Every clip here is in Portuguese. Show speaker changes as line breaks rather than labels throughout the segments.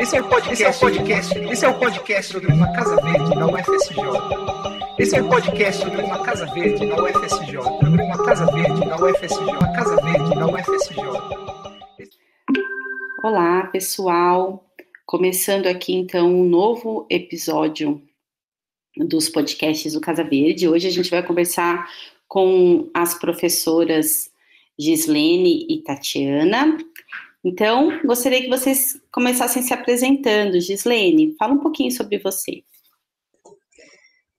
Esse é o podcast, esse é o podcast, esse é o podcast sobre uma casa verde da UFSJ. Esse é o podcast sobre uma casa verde da UFSJ, sobre uma casa verde da UFSJ, uma casa verde da UFSJ.
Olá, pessoal. Começando aqui então um novo episódio dos podcasts do Casa Verde. Hoje a gente vai conversar com as professoras Gislene e Tatiana. Então, gostaria que vocês começassem se apresentando. Gislene, fala um pouquinho sobre você.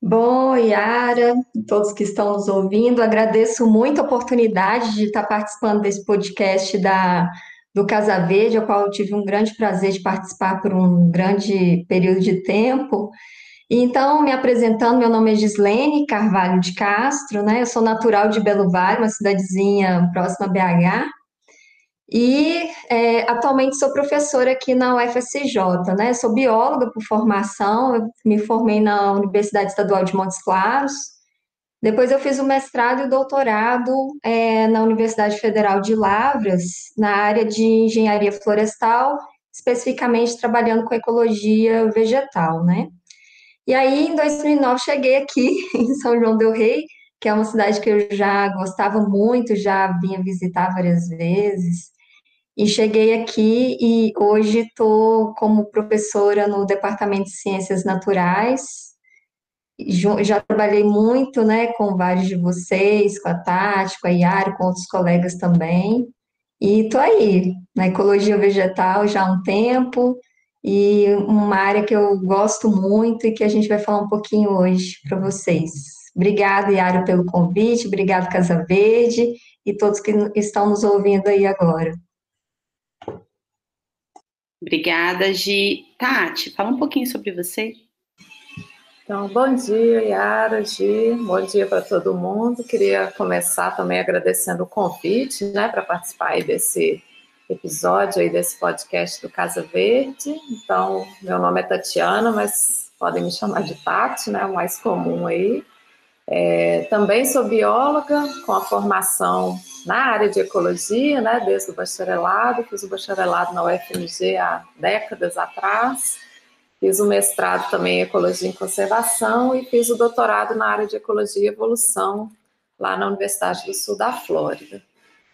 Bom, Yara, todos que estão nos ouvindo, agradeço muito a oportunidade de estar participando desse podcast da, do Casa Verde, ao qual eu tive um grande prazer de participar por um grande período de tempo. Então, me apresentando, meu nome é Gislene Carvalho de Castro, né? Eu sou natural de Belo Vale, uma cidadezinha próxima a BH. E é, atualmente sou professora aqui na UFSJ, né? Sou bióloga por formação, me formei na Universidade Estadual de Montes Claros. Depois eu fiz o mestrado e o doutorado é, na Universidade Federal de Lavras, na área de engenharia florestal, especificamente trabalhando com ecologia vegetal, né? E aí, em 2009, cheguei aqui em São João del Rei, que é uma cidade que eu já gostava muito, já vinha visitar várias vezes. E cheguei aqui e hoje estou como professora no Departamento de Ciências Naturais. Já trabalhei muito né, com vários de vocês, com a Tati, com a Yara, com outros colegas também. E estou aí, na ecologia vegetal já há um tempo, e uma área que eu gosto muito e que a gente vai falar um pouquinho hoje para vocês. Obrigada, Yara, pelo convite, obrigado, Casa Verde, e todos que estão nos ouvindo aí agora.
Obrigada, Gi. Tati, fala um pouquinho sobre você.
Então, bom dia, Yara, Gi, bom dia para todo mundo. Queria começar também agradecendo o convite, né, para participar desse episódio aí desse podcast do Casa Verde. Então, meu nome é Tatiana, mas podem me chamar de Tati, né? O mais comum aí. É, também sou bióloga com a formação na área de ecologia, né? Desde o bacharelado, fiz o bacharelado na UFMG há décadas atrás. Fiz o mestrado também em ecologia e conservação e fiz o doutorado na área de ecologia e evolução lá na Universidade do Sul da Flórida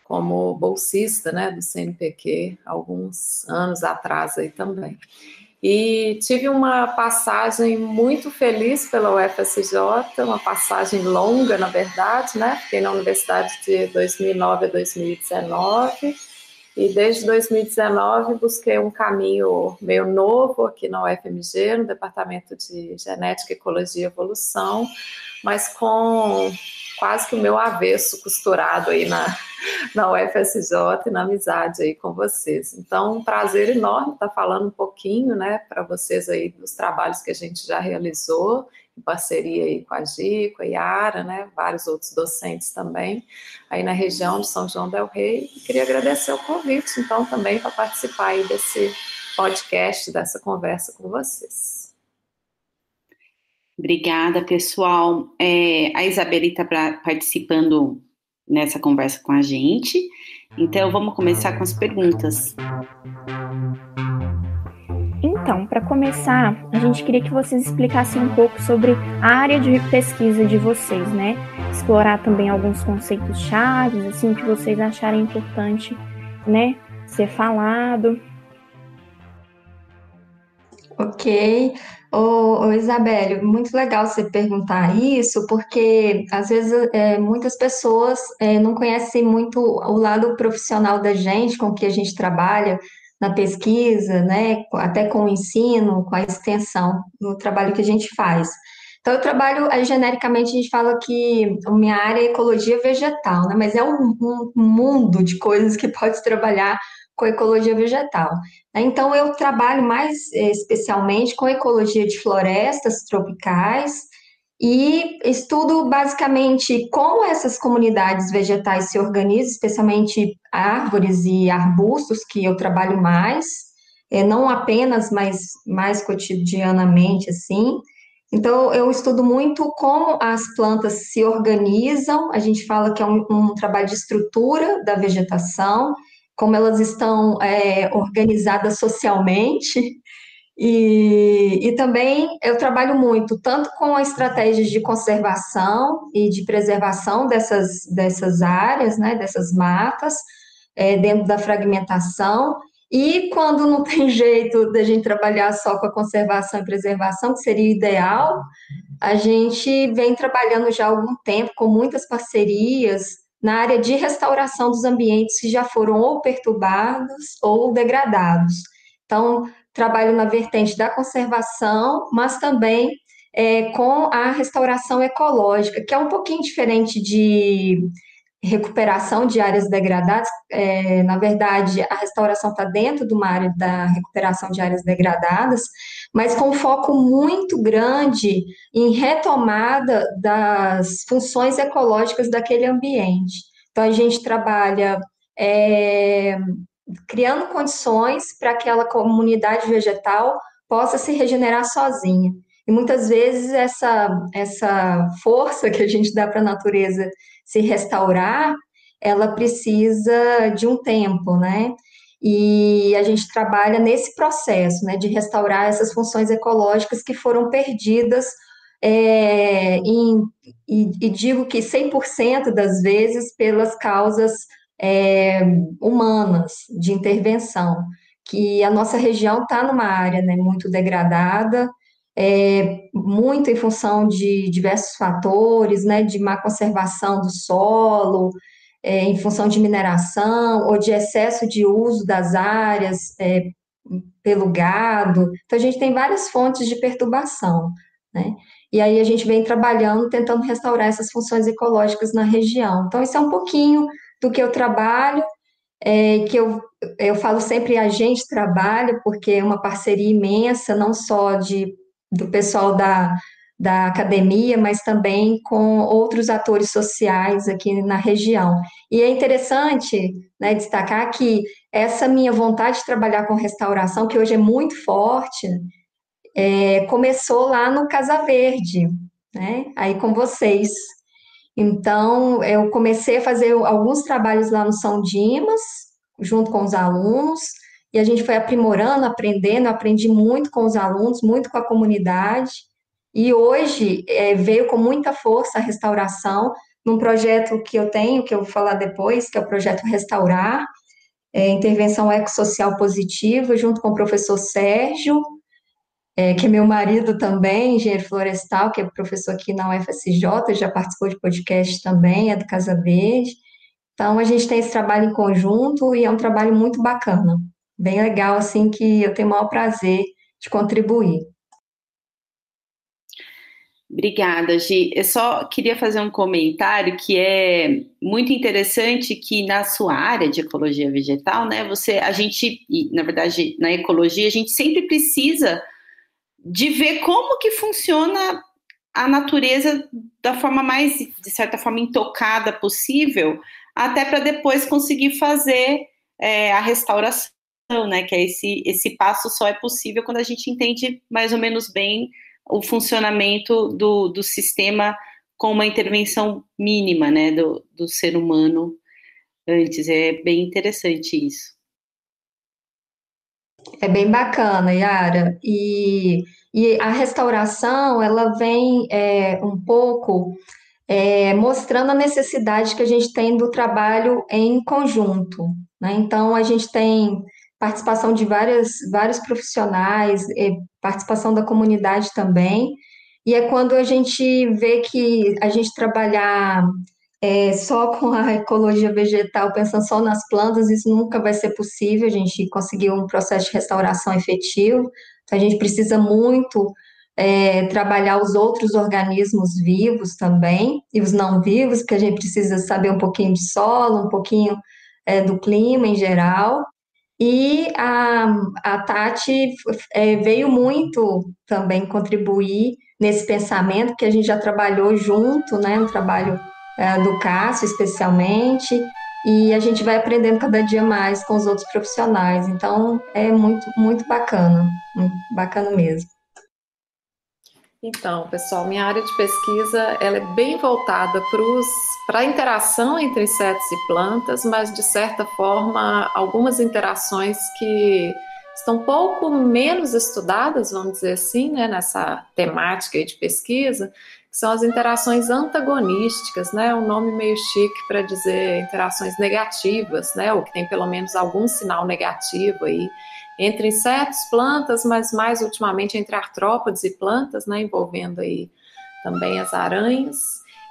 como bolsista né, do CNPq alguns anos atrás aí também. E tive uma passagem muito feliz pela UFSJ, uma passagem longa, na verdade, né? Fiquei na universidade de 2009 a 2019 e desde 2019 busquei um caminho meio novo aqui na UFMG, no departamento de Genética, Ecologia e Evolução, mas com quase que o meu avesso costurado aí na, na UFSJ e na amizade aí com vocês. Então, um prazer enorme estar falando um pouquinho, né, para vocês aí dos trabalhos que a gente já realizou, em parceria aí com a Gi, com a Yara, né, vários outros docentes também, aí na região de São João del Rei. E queria agradecer o convite, então, também para participar aí desse podcast, dessa conversa com vocês.
Obrigada, pessoal. É, a Isabela está participando nessa conversa com a gente. Então, vamos começar com as perguntas.
Então, para começar, a gente queria que vocês explicassem um pouco sobre a área de pesquisa de vocês, né? Explorar também alguns conceitos chaves, assim, que vocês acharem importante, né, ser falado.
Ok. Ô, ô Isabelle, muito legal você perguntar isso, porque às vezes é, muitas pessoas é, não conhecem muito o lado profissional da gente, com que a gente trabalha na pesquisa, né, até com o ensino, com a extensão do trabalho que a gente faz. Então, eu trabalho, genericamente, a gente fala que a minha área é ecologia vegetal, né, mas é um, um mundo de coisas que pode trabalhar com ecologia vegetal. Né? Então, eu trabalho mais eh, especialmente com ecologia de florestas tropicais e estudo basicamente como essas comunidades vegetais se organizam, especialmente árvores e arbustos, que eu trabalho mais, eh, não apenas, mas mais cotidianamente, assim. Então, eu estudo muito como as plantas se organizam, a gente fala que é um, um trabalho de estrutura da vegetação, como elas estão é, organizadas socialmente. E, e também eu trabalho muito tanto com estratégias de conservação e de preservação dessas, dessas áreas, né, dessas matas, é, dentro da fragmentação, e quando não tem jeito da gente trabalhar só com a conservação e preservação, que seria ideal, a gente vem trabalhando já há algum tempo com muitas parcerias na área de restauração dos ambientes que já foram ou perturbados ou degradados. Então, trabalho na vertente da conservação, mas também é, com a restauração ecológica, que é um pouquinho diferente de recuperação de áreas degradadas. É, na verdade, a restauração está dentro de uma área da recuperação de áreas degradadas, mas com foco muito grande em retomada das funções ecológicas daquele ambiente. Então, a gente trabalha é, criando condições para que aquela comunidade vegetal possa se regenerar sozinha. E muitas vezes essa, essa força que a gente dá para a natureza se restaurar, ela precisa de um tempo, né? E a gente trabalha nesse processo, né, de restaurar essas funções ecológicas que foram perdidas, é, em, e, e, digo que 100% das vezes pelas causas é, humanas de intervenção, que a nossa região está numa área né, muito degradada, é, muito em função de diversos fatores, né, de má conservação do solo, é, em função de mineração ou de excesso de uso das áreas é, pelo gado. Então, a gente tem várias fontes de perturbação, né? E aí a gente vem trabalhando, tentando restaurar essas funções ecológicas na região. Então, isso é um pouquinho do que eu trabalho, é, que eu, eu falo sempre a gente trabalha, porque é uma parceria imensa, não só de do pessoal da, da academia, mas também com outros atores sociais aqui na região. E é interessante né, destacar que essa minha vontade de trabalhar com restauração, que hoje é muito forte, é, começou lá no Casa Verde, né, aí com vocês. Então, eu comecei a fazer alguns trabalhos lá no São Dimas, junto com os alunos, e a gente foi aprimorando, aprendendo, aprendi muito com os alunos, muito com a comunidade, e hoje é, veio com muita força a restauração, num projeto que eu tenho, que eu vou falar depois, que é o projeto Restaurar, é, intervenção ecossocial positiva, junto com o professor Sérgio, é, que é meu marido também, engenheiro florestal, que é professor aqui na UFSJ, já participou de podcast também, é do Casa Verde. Então, a gente tem esse trabalho em conjunto e é um trabalho muito bacana bem legal, assim, que eu tenho o maior prazer de contribuir.
Obrigada, Gi. Eu só queria fazer um comentário que é muito interessante que na sua área de ecologia vegetal, né, você, a gente, na verdade, na ecologia, a gente sempre precisa de ver como que funciona a natureza da forma mais, de certa forma, intocada possível, até para depois conseguir fazer é, a restauração né? Que é esse, esse passo só é possível quando a gente entende mais ou menos bem o funcionamento do, do sistema com uma intervenção mínima, né, do, do ser humano antes. É bem interessante isso.
É bem bacana, Yara. E, e a restauração, ela vem é, um pouco é, mostrando a necessidade que a gente tem do trabalho em conjunto. Né? Então, a gente tem participação de várias, vários profissionais, participação da comunidade também. E é quando a gente vê que a gente trabalhar é, só com a ecologia vegetal, pensando só nas plantas, isso nunca vai ser possível, a gente conseguir um processo de restauração efetivo. Então, a gente precisa muito é, trabalhar os outros organismos vivos também, e os não vivos, porque a gente precisa saber um pouquinho de solo, um pouquinho é, do clima em geral, e a, a Tati é, veio muito também contribuir nesse pensamento, que a gente já trabalhou junto, né? Um trabalho é, do Cássio, especialmente, e a gente vai aprendendo cada dia mais com os outros profissionais. Então, é muito, muito bacana, bacana mesmo.
Então, pessoal, minha área de pesquisa ela é bem voltada para a interação entre insetos e plantas, mas de certa forma algumas interações que estão pouco menos estudadas, vamos dizer assim, né, nessa temática de pesquisa, são as interações antagonísticas, né, um nome meio chique para dizer interações negativas, né, ou que tem pelo menos algum sinal negativo aí entre insetos, plantas, mas mais ultimamente entre artrópodes e plantas, né, envolvendo aí também as aranhas.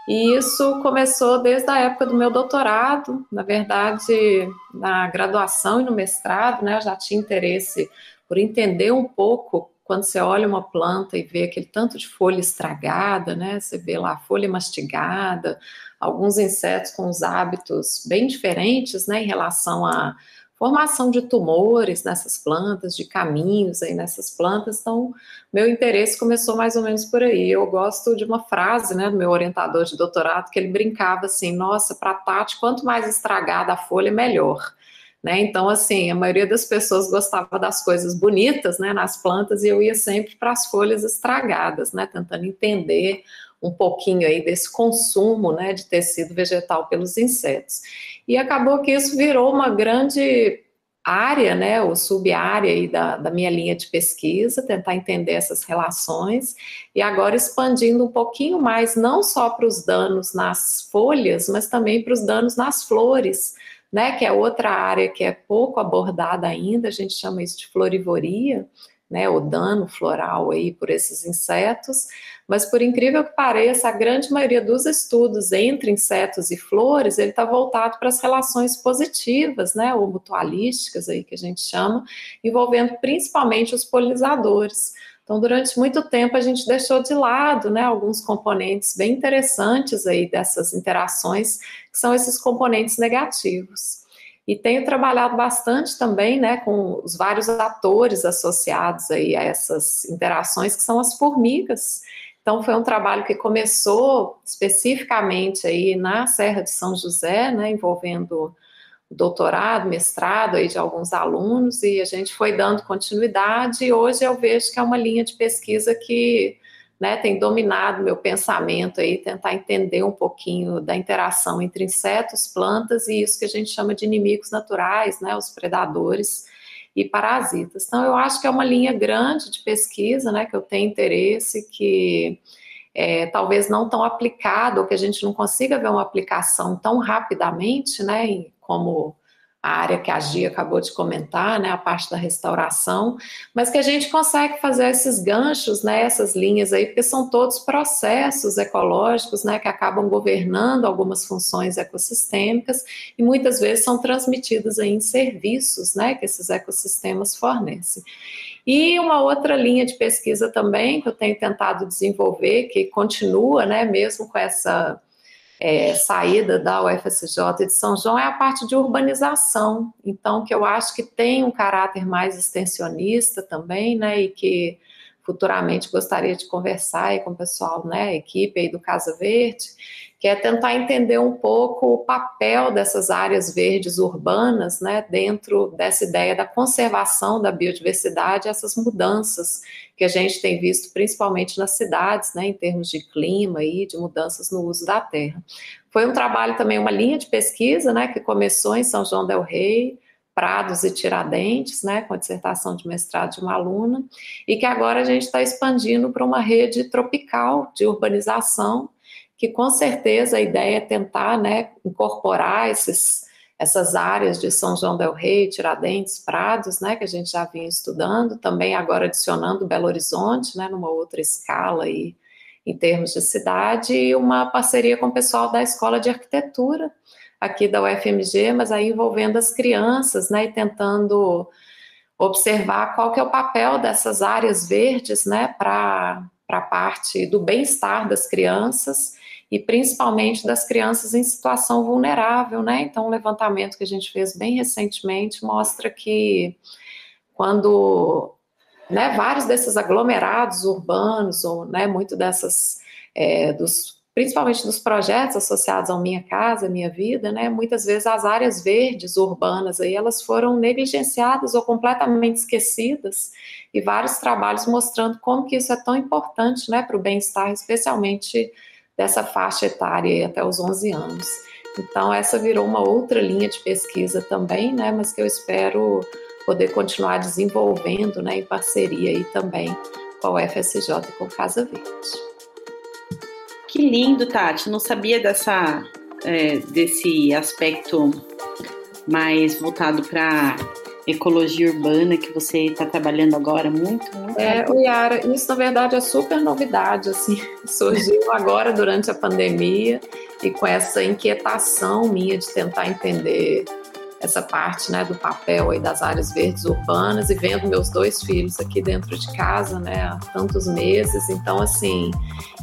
E isso começou desde a época do meu doutorado, na verdade, na graduação e no mestrado, né, eu já tinha interesse por entender um pouco quando você olha uma planta e vê aquele tanto de folha estragada, né, você vê lá a folha mastigada, alguns insetos com os hábitos bem diferentes, né, em relação a formação de tumores nessas plantas, de caminhos aí nessas plantas. Então, meu interesse começou mais ou menos por aí. Eu gosto de uma frase, né, do meu orientador de doutorado, que ele brincava assim: nossa, para Tati, quanto mais estragada a folha, melhor. Né? Então, assim, a maioria das pessoas gostava das coisas bonitas, né, nas plantas, e eu ia sempre para as folhas estragadas, né, tentando entender um pouquinho aí desse consumo, né, de tecido vegetal pelos insetos. E acabou que isso virou uma grande área, né, ou sub-área aí da, da minha linha de pesquisa, tentar entender essas relações, e agora expandindo um pouquinho mais, não só para os danos nas folhas, mas também para os danos nas flores, né, que é outra área que é pouco abordada ainda, a gente chama isso de florivoria, né, o dano floral aí por esses insetos, mas por incrível que pareça, a grande maioria dos estudos entre insetos e flores, ele está voltado para as relações positivas, né, ou mutualísticas aí que a gente chama, envolvendo principalmente os polinizadores. Então, durante muito tempo a gente deixou de lado, né, alguns componentes bem interessantes aí dessas interações, que são esses componentes negativos. E tenho trabalhado bastante também, né, com os vários atores associados aí a essas interações, que são as formigas. Então, foi um trabalho que começou especificamente aí na Serra de São José, né, envolvendo doutorado, mestrado aí de alguns alunos, e a gente foi dando continuidade, e hoje eu vejo que é uma linha de pesquisa que né, tem dominado meu pensamento aí, tentar entender um pouquinho da interação entre insetos, plantas e isso que a gente chama de inimigos naturais, né, os predadores, e parasitas. Então, eu acho que é uma linha grande de pesquisa, né, que eu tenho interesse, que é, talvez não tão aplicado, ou que a gente não consiga ver uma aplicação tão rapidamente, né, como a área que a Gia acabou de comentar, né, a parte da restauração, mas que a gente consegue fazer esses ganchos, né, essas linhas aí, porque são todos processos ecológicos, né, que acabam governando algumas funções ecossistêmicas e muitas vezes são transmitidos aí em serviços, né, que esses ecossistemas fornecem. E uma outra linha de pesquisa também que eu tenho tentado desenvolver, que continua, né, mesmo com essa é, saída da UFSJ de São João é a parte de urbanização, então que eu acho que tem um caráter mais extensionista também, né, e que futuramente gostaria de conversar com o pessoal, né, equipe aí do Casa Verde, que é tentar entender um pouco o papel dessas áreas verdes urbanas, né, dentro dessa ideia da conservação da biodiversidade, essas mudanças que a gente tem visto principalmente nas cidades, né, em termos de clima e de mudanças no uso da terra. Foi um trabalho também, uma linha de pesquisa, né, que começou em São João del Rei, Prados e Tiradentes, né, com a dissertação de mestrado de uma aluna, e que agora a gente está expandindo para uma rede tropical de urbanização, que com certeza a ideia é tentar, né, incorporar esses essas áreas de São João del Rei, Tiradentes, Prados, né, que a gente já vinha estudando, também agora adicionando Belo Horizonte, né, numa outra escala aí, em termos de cidade, e uma parceria com o pessoal da Escola de Arquitetura, aqui da UFMG, mas aí envolvendo as crianças, né, e tentando observar qual que é o papel dessas áreas verdes, né, para a parte do bem-estar das crianças, e principalmente das crianças em situação vulnerável, né? Então, um levantamento que a gente fez bem recentemente mostra que quando né, vários desses aglomerados urbanos, ou né, muito dessas é, dos principalmente nos projetos associados ao Minha Casa, Minha Vida, né, muitas vezes as áreas verdes urbanas aí, elas foram negligenciadas ou completamente esquecidas, e vários trabalhos mostrando como que isso é tão importante, né, para o bem-estar, especialmente dessa faixa etária até os 11 anos. Então, essa virou uma outra linha de pesquisa também, né, mas que eu espero poder continuar desenvolvendo, né, em parceria aí também com a UFSJ e com Casa Verde.
Que lindo, Tati. Não sabia dessa, é, desse aspecto mais voltado para ecologia urbana que você está trabalhando agora. Muito, muito.
É, Yara, isso na verdade é super novidade, assim, surgiu agora durante a pandemia e com essa inquietação minha de tentar entender essa parte né, do papel aí das áreas verdes urbanas e vendo meus dois filhos aqui dentro de casa né, há tantos meses. Então, assim,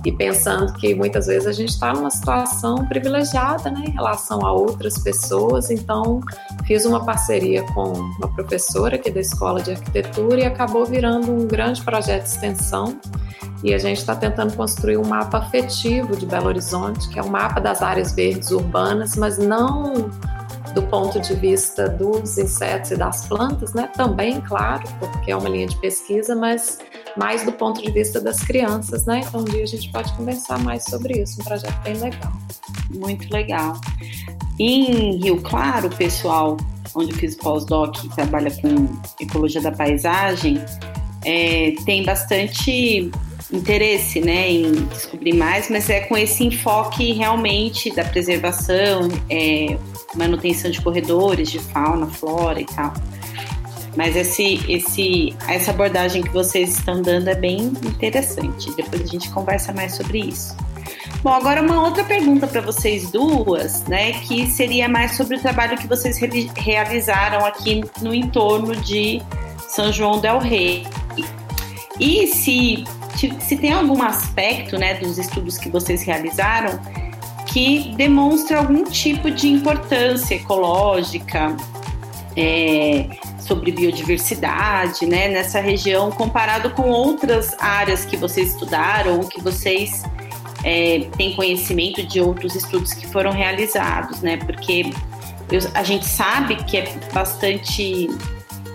e pensando que muitas vezes a gente está numa situação privilegiada né, em relação a outras pessoas. Então, fiz uma parceria com uma professora aqui da Escola de Arquitetura e acabou virando um grande projeto de extensão. E a gente está tentando construir um mapa afetivo de Belo Horizonte, que é o um mapa das áreas verdes urbanas, mas não do ponto de vista dos insetos e das plantas, né? Também, claro, porque é uma linha de pesquisa, mas mais do ponto de vista das crianças, né? Então um dia a gente pode conversar mais sobre isso, um projeto bem legal.
Muito legal. Em Rio Claro, pessoal, onde eu fiz pós-doc, trabalha com ecologia da paisagem, é, tem bastante interesse né, em descobrir mais, mas é com esse enfoque realmente da preservação, é, manutenção de corredores, de fauna, flora e tal. Mas esse, esse, essa abordagem que vocês estão dando é bem interessante. Depois a gente conversa mais sobre isso. Bom, agora uma outra pergunta para vocês duas, né? Que seria mais sobre o trabalho que vocês re realizaram aqui no entorno de São João del Rei. E se, se tem algum aspecto, né, dos estudos que vocês realizaram que demonstra algum tipo de importância ecológica, é, sobre biodiversidade, né, nessa região, comparado com outras áreas que vocês estudaram, ou que vocês é, têm conhecimento de outros estudos que foram realizados, né, porque eu, a gente sabe que é bastante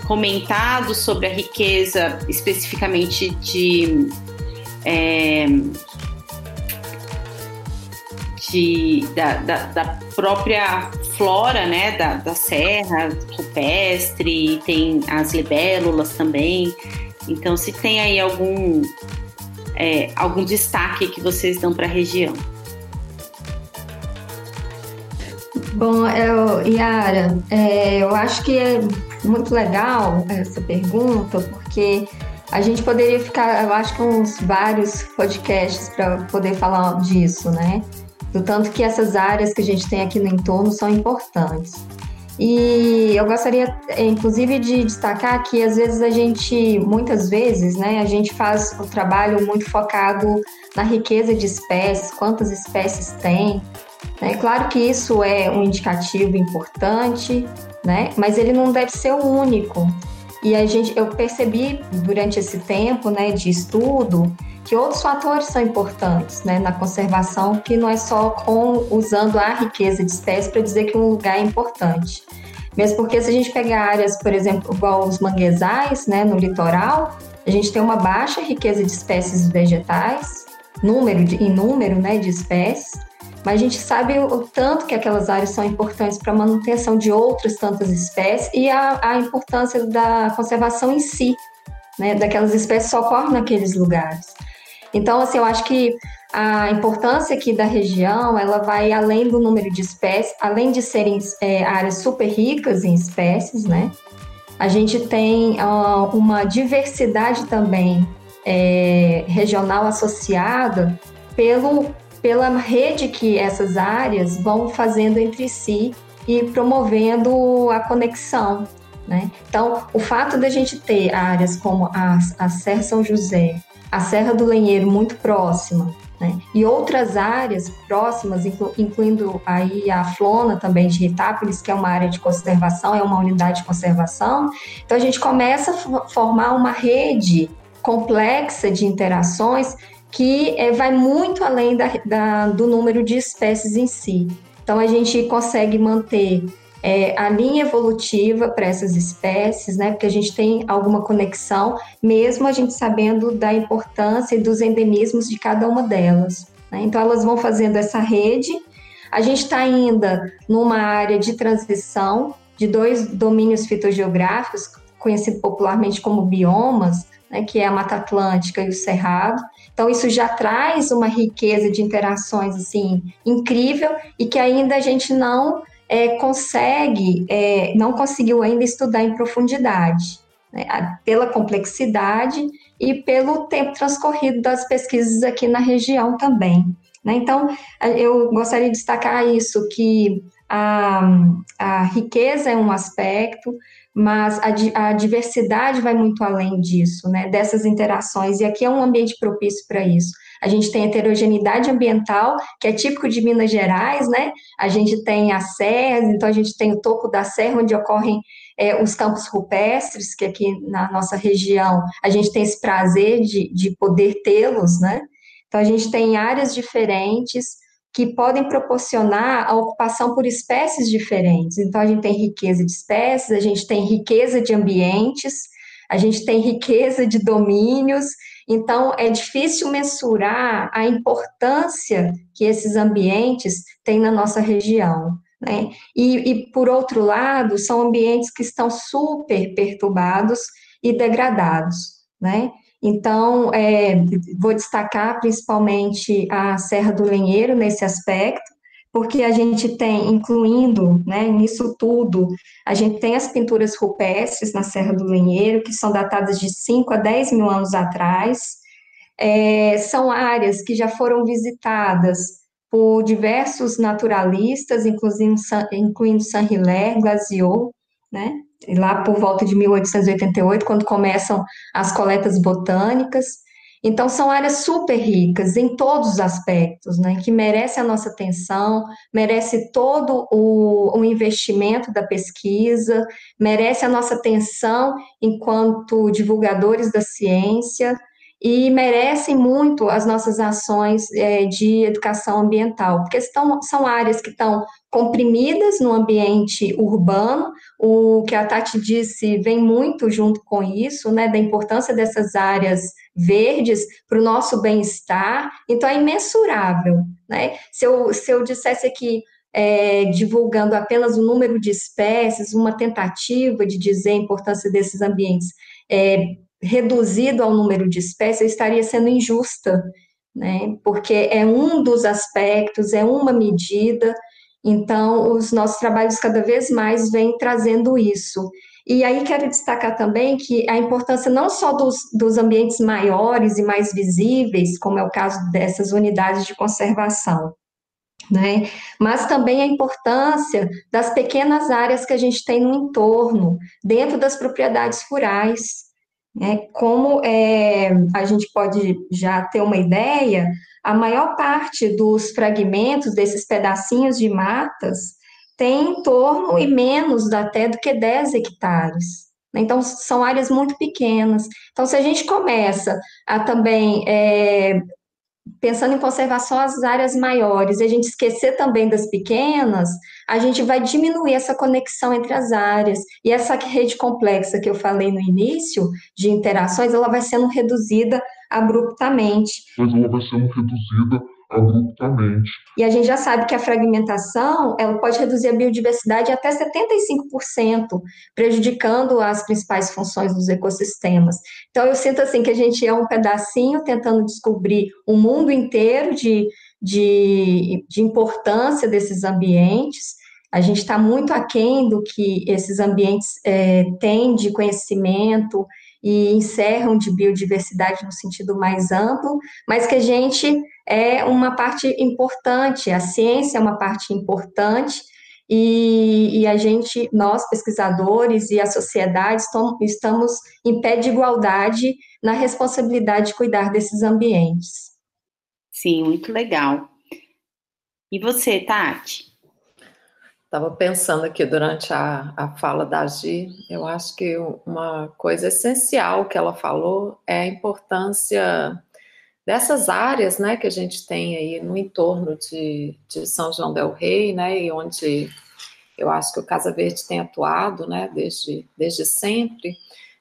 comentado sobre a riqueza especificamente de é, de, da, da, da, própria flora né, da, da serra rupestre, tem as libélulas também. Então, se tem aí algum, é, algum destaque que vocês dão para a região.
Bom, eu, Yara, é, eu acho que é muito legal essa pergunta, porque a gente poderia ficar, eu acho que uns vários podcasts para poder falar disso, né? Do tanto que essas áreas que a gente tem aqui no entorno são importantes. E eu gostaria, inclusive, de destacar que às vezes a gente, muitas vezes, né, a gente faz o trabalho muito focado na riqueza de espécies, quantas espécies tem. Né? Claro que isso é um indicativo importante, né, mas ele não deve ser o único. E a gente, eu percebi durante esse tempo, né, de estudo, que outros fatores são importantes né, na conservação, que não é só com, usando a riqueza de espécies para dizer que um lugar é importante. Mesmo porque se a gente pegar áreas, por exemplo, igual os manguezais, né, no litoral, a gente tem uma baixa riqueza de espécies vegetais, número de, em número né, de espécies, mas a gente sabe o, tanto que aquelas áreas são importantes para a manutenção de outras tantas espécies e a, a importância da conservação em si, né, daquelas espécies só ocorre naqueles lugares. Então, assim, eu acho que a importância aqui da região, ela vai além do número de espécies, além de serem é, áreas super ricas em espécies, né? A gente tem uh, uma diversidade também é, regional associada pelo, pela rede que essas áreas vão fazendo entre si e promovendo a conexão. Né? Então, o fato da gente ter áreas como a, a Serra São José, a Serra do Lenheiro muito próxima, né? E outras áreas próximas, inclu incluindo aí a Flona também de Ritápolis, que é uma área de conservação, é uma unidade de conservação. Então a gente começa a formar uma rede complexa de interações que é, vai muito além da, da, do número de espécies em si. Então, a gente consegue manter é, a linha evolutiva para essas espécies, né? Porque a gente tem alguma conexão, mesmo a gente sabendo da importância e dos endemismos de cada uma delas. Né? Então, elas vão fazendo essa rede. A gente está ainda numa área de transição de dois domínios fitogeográficos, conhecido popularmente como biomas, né, que é a Mata Atlântica e o Cerrado. Então, isso já traz uma riqueza de interações assim incrível e que ainda a gente não é, consegue, é, não conseguiu ainda estudar em profundidade, né, pela complexidade e pelo tempo transcorrido das pesquisas aqui na região também. Né? Então, eu gostaria de destacar isso, que a, a riqueza é um aspecto, mas a, a, diversidade vai muito além disso, né, dessas interações, e aqui é um ambiente propício para isso. A gente tem heterogeneidade ambiental, que é típico de Minas Gerais, né? A gente tem as serras, então a gente tem o topo da serra, onde ocorrem é, os campos rupestres, que aqui na nossa região a gente tem esse prazer de, de poder tê-los, né? Então a gente tem áreas diferentes, que podem proporcionar a ocupação por espécies diferentes. Então, a gente tem riqueza de espécies, a gente tem riqueza de ambientes, a gente tem riqueza de domínios, então, é difícil mensurar a importância que esses ambientes têm na nossa região. Né? E, e, por outro lado, são ambientes que estão super perturbados e degradados. Né? Então, é, vou destacar principalmente a Serra do Lenheiro nesse aspecto, porque a gente tem, incluindo né, nisso tudo, a gente tem as pinturas rupestres na Serra do Lenheiro, que são datadas de 5 a 10 mil anos atrás. É, são áreas que já foram visitadas por diversos naturalistas, inclusive, incluindo Saint-Hilaire, Glaziot, né, lá por volta de 1888, quando começam as coletas botânicas. Então, são áreas super ricas em todos os aspectos, né, que merece a nossa atenção, merece todo o, o, investimento da pesquisa, merece a nossa atenção enquanto divulgadores da ciência e merecem muito as nossas ações é, de educação ambiental, porque estão, são áreas que estão comprimidas no ambiente urbano, o que a Tati disse vem muito junto com isso, né, da importância dessas áreas verdes para o nosso bem-estar, então é imensurável, né, se eu, se eu dissesse aqui, é, divulgando apenas o número de espécies, uma tentativa de dizer a importância desses ambientes, é, reduzido ao número de espécies, estaria sendo injusta, né, porque é um dos aspectos, é uma medida, então, os nossos trabalhos cada vez mais vêm trazendo isso. E aí quero destacar também que a importância não só dos, dos ambientes maiores e mais visíveis, como é o caso dessas unidades de conservação, né? Mas também a importância das pequenas áreas que a gente tem no entorno, dentro das propriedades rurais. Né? Como é, a gente pode já ter uma ideia, a maior parte dos fragmentos desses pedacinhos de matas tem em torno e menos até do que 10 hectares. Então, são áreas muito pequenas. Então, se a gente começa a também, é, pensando em conservação as áreas maiores, e a gente esquecer também das pequenas, a gente vai diminuir essa conexão entre as áreas. E essa rede complexa que eu falei no início, de interações, ela vai sendo reduzida abruptamente.
Mas ela vai sendo reduzida abruptamente.
E a gente já sabe que a fragmentação ela pode reduzir a biodiversidade até 75%, prejudicando as principais funções dos ecossistemas. Então eu sinto assim que a gente é um pedacinho tentando descobrir o mundo inteiro de, de, de importância desses ambientes. A gente está muito aquém do que esses ambientes é, têm de conhecimento e encerram de biodiversidade no sentido mais amplo, mas que a gente é uma parte importante, a ciência é uma parte importante, e, e, a gente, nós pesquisadores e a sociedade, estamos em pé de igualdade na responsabilidade de cuidar desses ambientes.
Sim, muito legal. E você, Tati?
Estava pensando aqui durante a, a fala da Gi, eu acho que uma coisa essencial que ela falou é a importância dessas áreas, né, que a gente tem aí no entorno de, de São João del Rei, né, e onde eu acho que o Casa Verde tem atuado, né, desde, desde sempre,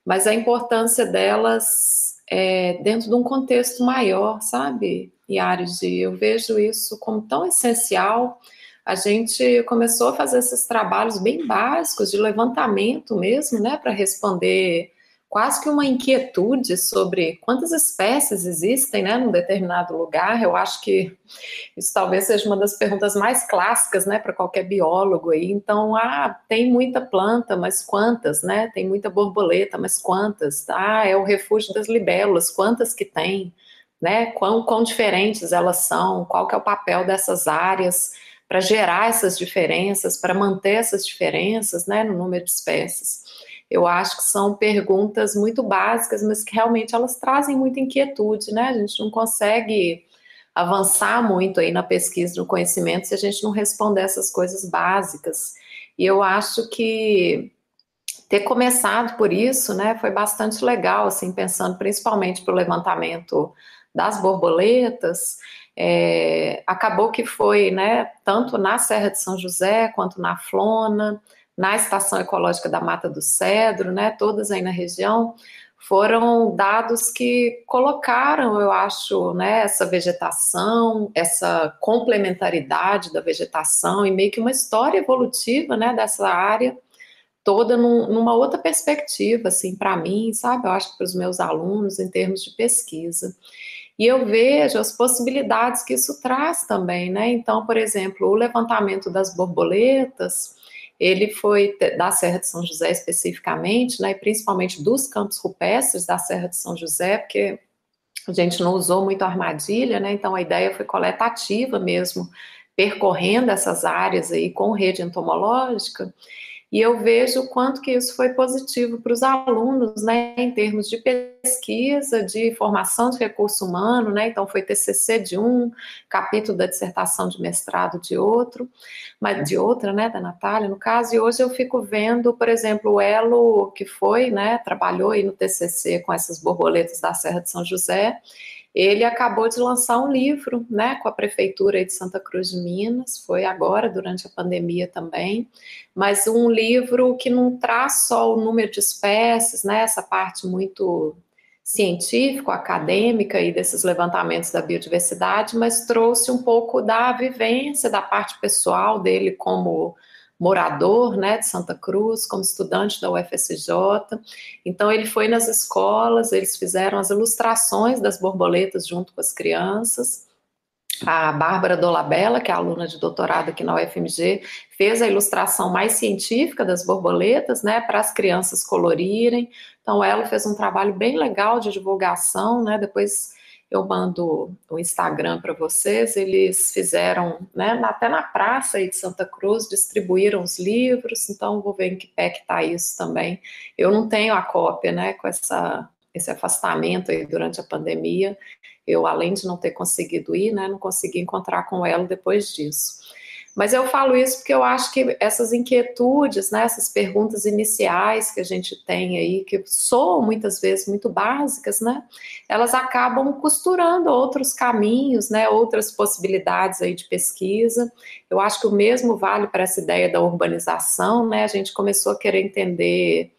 mas a importância delas é, dentro de um contexto maior, sabe, Yaris? Eu vejo isso como tão essencial. A gente começou a fazer esses trabalhos bem básicos de levantamento mesmo, né, para responder quase que uma inquietude sobre quantas espécies existem, né, num determinado lugar. Eu acho que isso talvez seja uma das perguntas mais clássicas, né, para qualquer biólogo aí. Então, ah, tem muita planta, mas quantas, né? Tem muita borboleta, mas quantas? Ah, é o refúgio das libélulas, quantas que tem, né? Quão, quão diferentes elas são? Qual que é o papel dessas áreas para gerar essas diferenças, para manter essas diferenças, né, no número de espécies? eu acho que são perguntas muito básicas, mas que realmente elas trazem muita inquietude, né? A gente não consegue avançar muito aí na pesquisa, no conhecimento, se a gente não responder essas coisas básicas. E eu acho que ter começado por isso, né, foi bastante legal, assim, pensando principalmente para o levantamento das borboletas, é, acabou que foi, né, tanto na Serra de São José quanto na Flona, na Estação Ecológica da Mata do Cedro, né, todas aí na região, foram dados que colocaram, eu acho, né, essa vegetação, essa complementaridade da vegetação e meio que uma história evolutiva, né, dessa área toda num, numa outra perspectiva, assim, para mim, sabe? Eu acho que para os meus alunos em termos de pesquisa. E eu vejo as possibilidades que isso traz também, né? Então, por exemplo, o levantamento das borboletas, ele foi da Serra de São José especificamente, né, principalmente dos campos rupestres da Serra de São José, porque a gente não usou muito armadilha, né, então a ideia foi coletativa mesmo, percorrendo essas áreas aí com rede entomológica, e eu vejo o quanto que isso foi positivo para os alunos, né, em termos de pesquisa, de formação de recurso humano, né, então foi TCC de um, capítulo da dissertação de mestrado de outro, mas de outra, né, da Natália, no caso, e hoje eu fico vendo, por exemplo, o Elo, que foi, né, trabalhou aí no TCC com essas borboletas da Serra de São José, ele acabou de lançar um livro, né, com a prefeitura de Santa Cruz de Minas, foi agora durante a pandemia também, mas um livro que não traz só o número de espécies, né, essa parte muito científico, acadêmica e desses levantamentos da biodiversidade, mas trouxe um pouco da vivência, da parte pessoal dele como morador né, de Santa Cruz, como estudante da UFSJ. Então, ele foi nas escolas, eles fizeram as ilustrações das borboletas junto com as crianças. A Bárbara Dolabella, que é aluna de doutorado aqui na UFMG, fez a ilustração mais científica das borboletas, né, para as crianças colorirem. Então, ela fez um trabalho bem legal de divulgação, né, depois eu mando o Instagram para vocês, eles fizeram, né, até na praça aí de Santa Cruz, distribuíram os livros, então vou ver em que pé que está isso também. Eu não tenho a cópia, né, com essa, esse afastamento aí durante a pandemia, eu, além de não ter conseguido ir, né, não consegui encontrar com ela depois disso. Mas eu falo isso porque eu acho que essas inquietudes, né, essas perguntas iniciais que a gente tem aí, que soam muitas vezes muito básicas, né, elas acabam costurando outros caminhos, né, outras possibilidades aí de pesquisa. Eu acho que o mesmo vale para essa ideia da urbanização, né, a gente começou a querer entender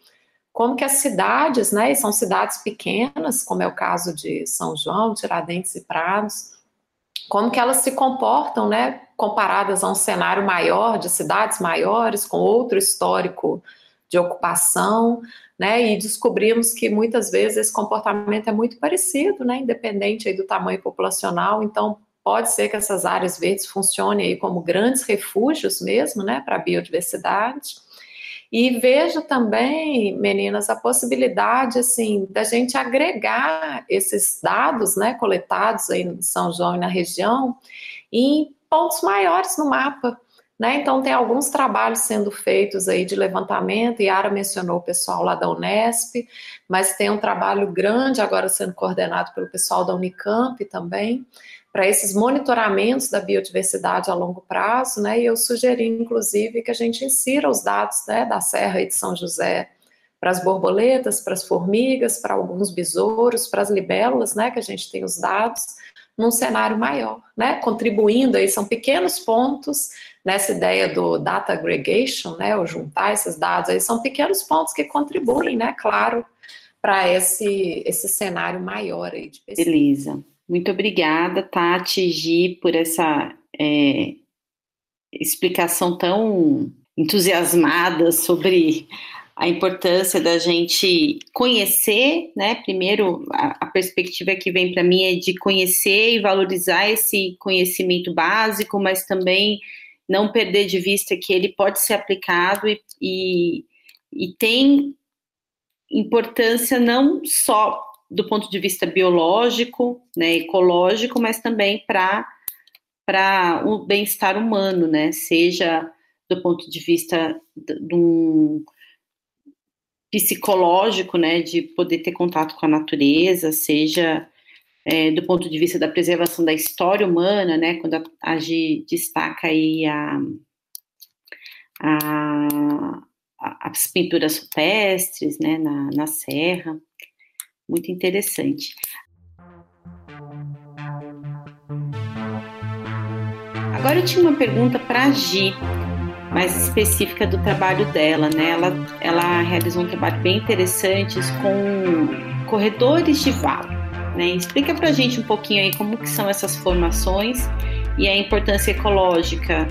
como que as cidades, né, e são cidades pequenas, como é o caso de São João, Tiradentes e Prados, como que elas se comportam, né, comparadas a um cenário maior, de cidades maiores, com outro histórico de ocupação, né, e descobrimos que muitas vezes esse comportamento é muito parecido, né, independente do tamanho populacional, então pode ser que essas áreas verdes funcionem aí como grandes refúgios mesmo, né, para a biodiversidade, e vejo também, meninas, a possibilidade, assim, da gente agregar esses dados, né, coletados aí em São João e na região, em pontos maiores no mapa, né? Então tem alguns trabalhos sendo feitos aí de levantamento, e Ara mencionou o pessoal lá da Unesp, mas tem um trabalho grande agora sendo coordenado pelo pessoal da Unicamp também, para esses monitoramentos da biodiversidade a longo prazo, né? E eu sugeri, inclusive, que a gente insira os dados né, da Serra e de São José para as borboletas, para as formigas, para alguns besouros, para as libélulas, né, que a gente tem os dados, num cenário maior, né, contribuindo aí, são pequenos pontos nessa ideia do data aggregation, né, ou juntar esses dados aí, são pequenos pontos que contribuem, né, claro, para esse, esse cenário maior aí de
pesquisa. Beleza. Muito obrigada, Tati Gi, por essa é, explicação tão entusiasmada sobre a importância da gente conhecer, né? Primeiro, a, a perspectiva que vem para mim é de conhecer e valorizar esse conhecimento básico, mas também não perder de vista que ele pode ser aplicado e, e, e tem importância não só do ponto de vista biológico, né, ecológico, mas também para para o bem-estar humano, né? Seja do ponto de vista de um psicológico, né, de poder ter contato com a natureza, seja é, do ponto de vista da preservação da história humana, né, quando a, a Gi destaca aí a, a, as pinturas rupestres, né, na, na serra, muito interessante. Agora eu tinha uma pergunta para a Gi, mais específica do trabalho dela, né? Ela, ela realizou um trabalho bem interessante com corredores de valo, né? Explica para a gente um pouquinho aí como que são essas formações e a importância ecológica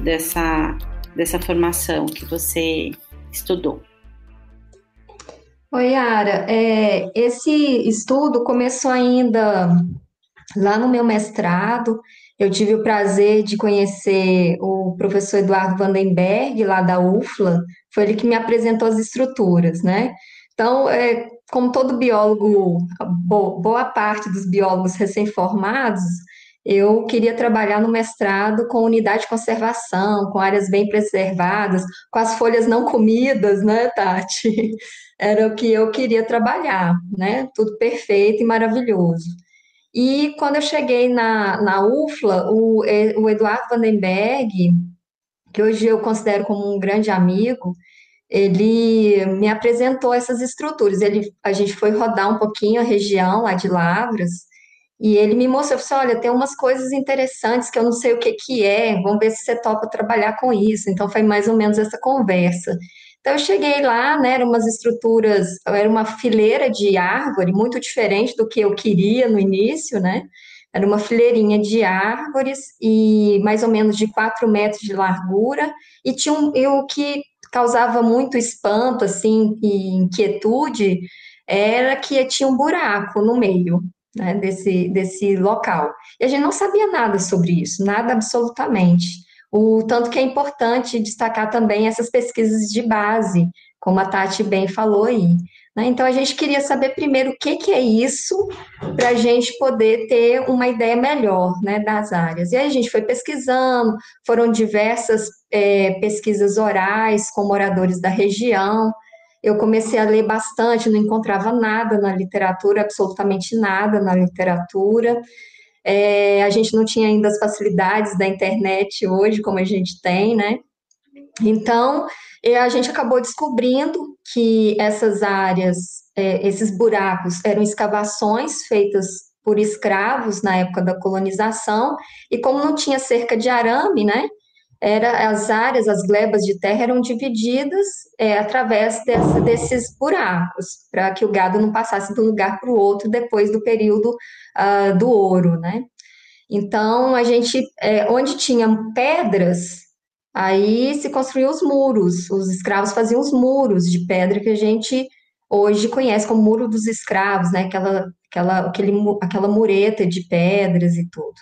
dessa, dessa formação que você estudou.
Oi, Yara. É, esse estudo começou ainda lá no meu mestrado. Eu tive o prazer de conhecer o professor Eduardo Vandenberg, lá da UFLA, foi ele que me apresentou as estruturas, né? Então, é, como todo biólogo, boa parte dos biólogos recém-formados, eu queria trabalhar no mestrado com unidade de conservação, com áreas bem preservadas, com as folhas não comidas, né, Tati? Era o que eu queria trabalhar, né? Tudo perfeito e maravilhoso. E quando eu cheguei na, na UFLA, o, o Eduardo Vandenberg, que hoje eu considero como um grande amigo, ele me apresentou essas estruturas. Ele, a gente foi rodar um pouquinho a região lá de Lavras, e ele me mostrou, assim, olha, tem umas coisas interessantes que eu não sei o que que é, vamos ver se você topa trabalhar com isso. Então, foi mais ou menos essa conversa. Então, eu cheguei lá, né, eram umas estruturas, era uma fileira de árvore, muito diferente do que eu queria no início, né? Era uma fileirinha de árvores e mais ou menos de 4 metros de largura, e tinha um, e o que causava muito espanto, assim, e inquietude, era que tinha um buraco no meio, né, desse, desse local. E a gente não sabia nada sobre isso, nada absolutamente. O tanto que é importante destacar também essas pesquisas de base, como a Tati bem falou aí. Né? Então, a gente queria saber primeiro o que, que é isso, para a gente poder ter uma ideia melhor né, das áreas. E aí a gente foi pesquisando, foram diversas é, pesquisas orais com moradores da região. Eu comecei a ler bastante, não encontrava nada na literatura, absolutamente nada na literatura. É, a gente não tinha ainda as facilidades da internet hoje, como a gente tem, né? Então, a gente acabou descobrindo que essas áreas, é, esses buracos, eram escavações feitas por escravos na época da colonização, e como não tinha cerca de arame, né? Era, as áreas, as glebas de terra eram divididas é, através dessa, desses buracos, para que o gado não passasse de um lugar para o outro depois do período uh, do ouro, né? Então, a gente, é, onde tinha pedras, aí se construíam os muros, os escravos faziam os muros de pedra que a gente hoje conhece como Muro dos Escravos, né? Aquela, aquela, aquele, aquela mureta de pedras e tudo.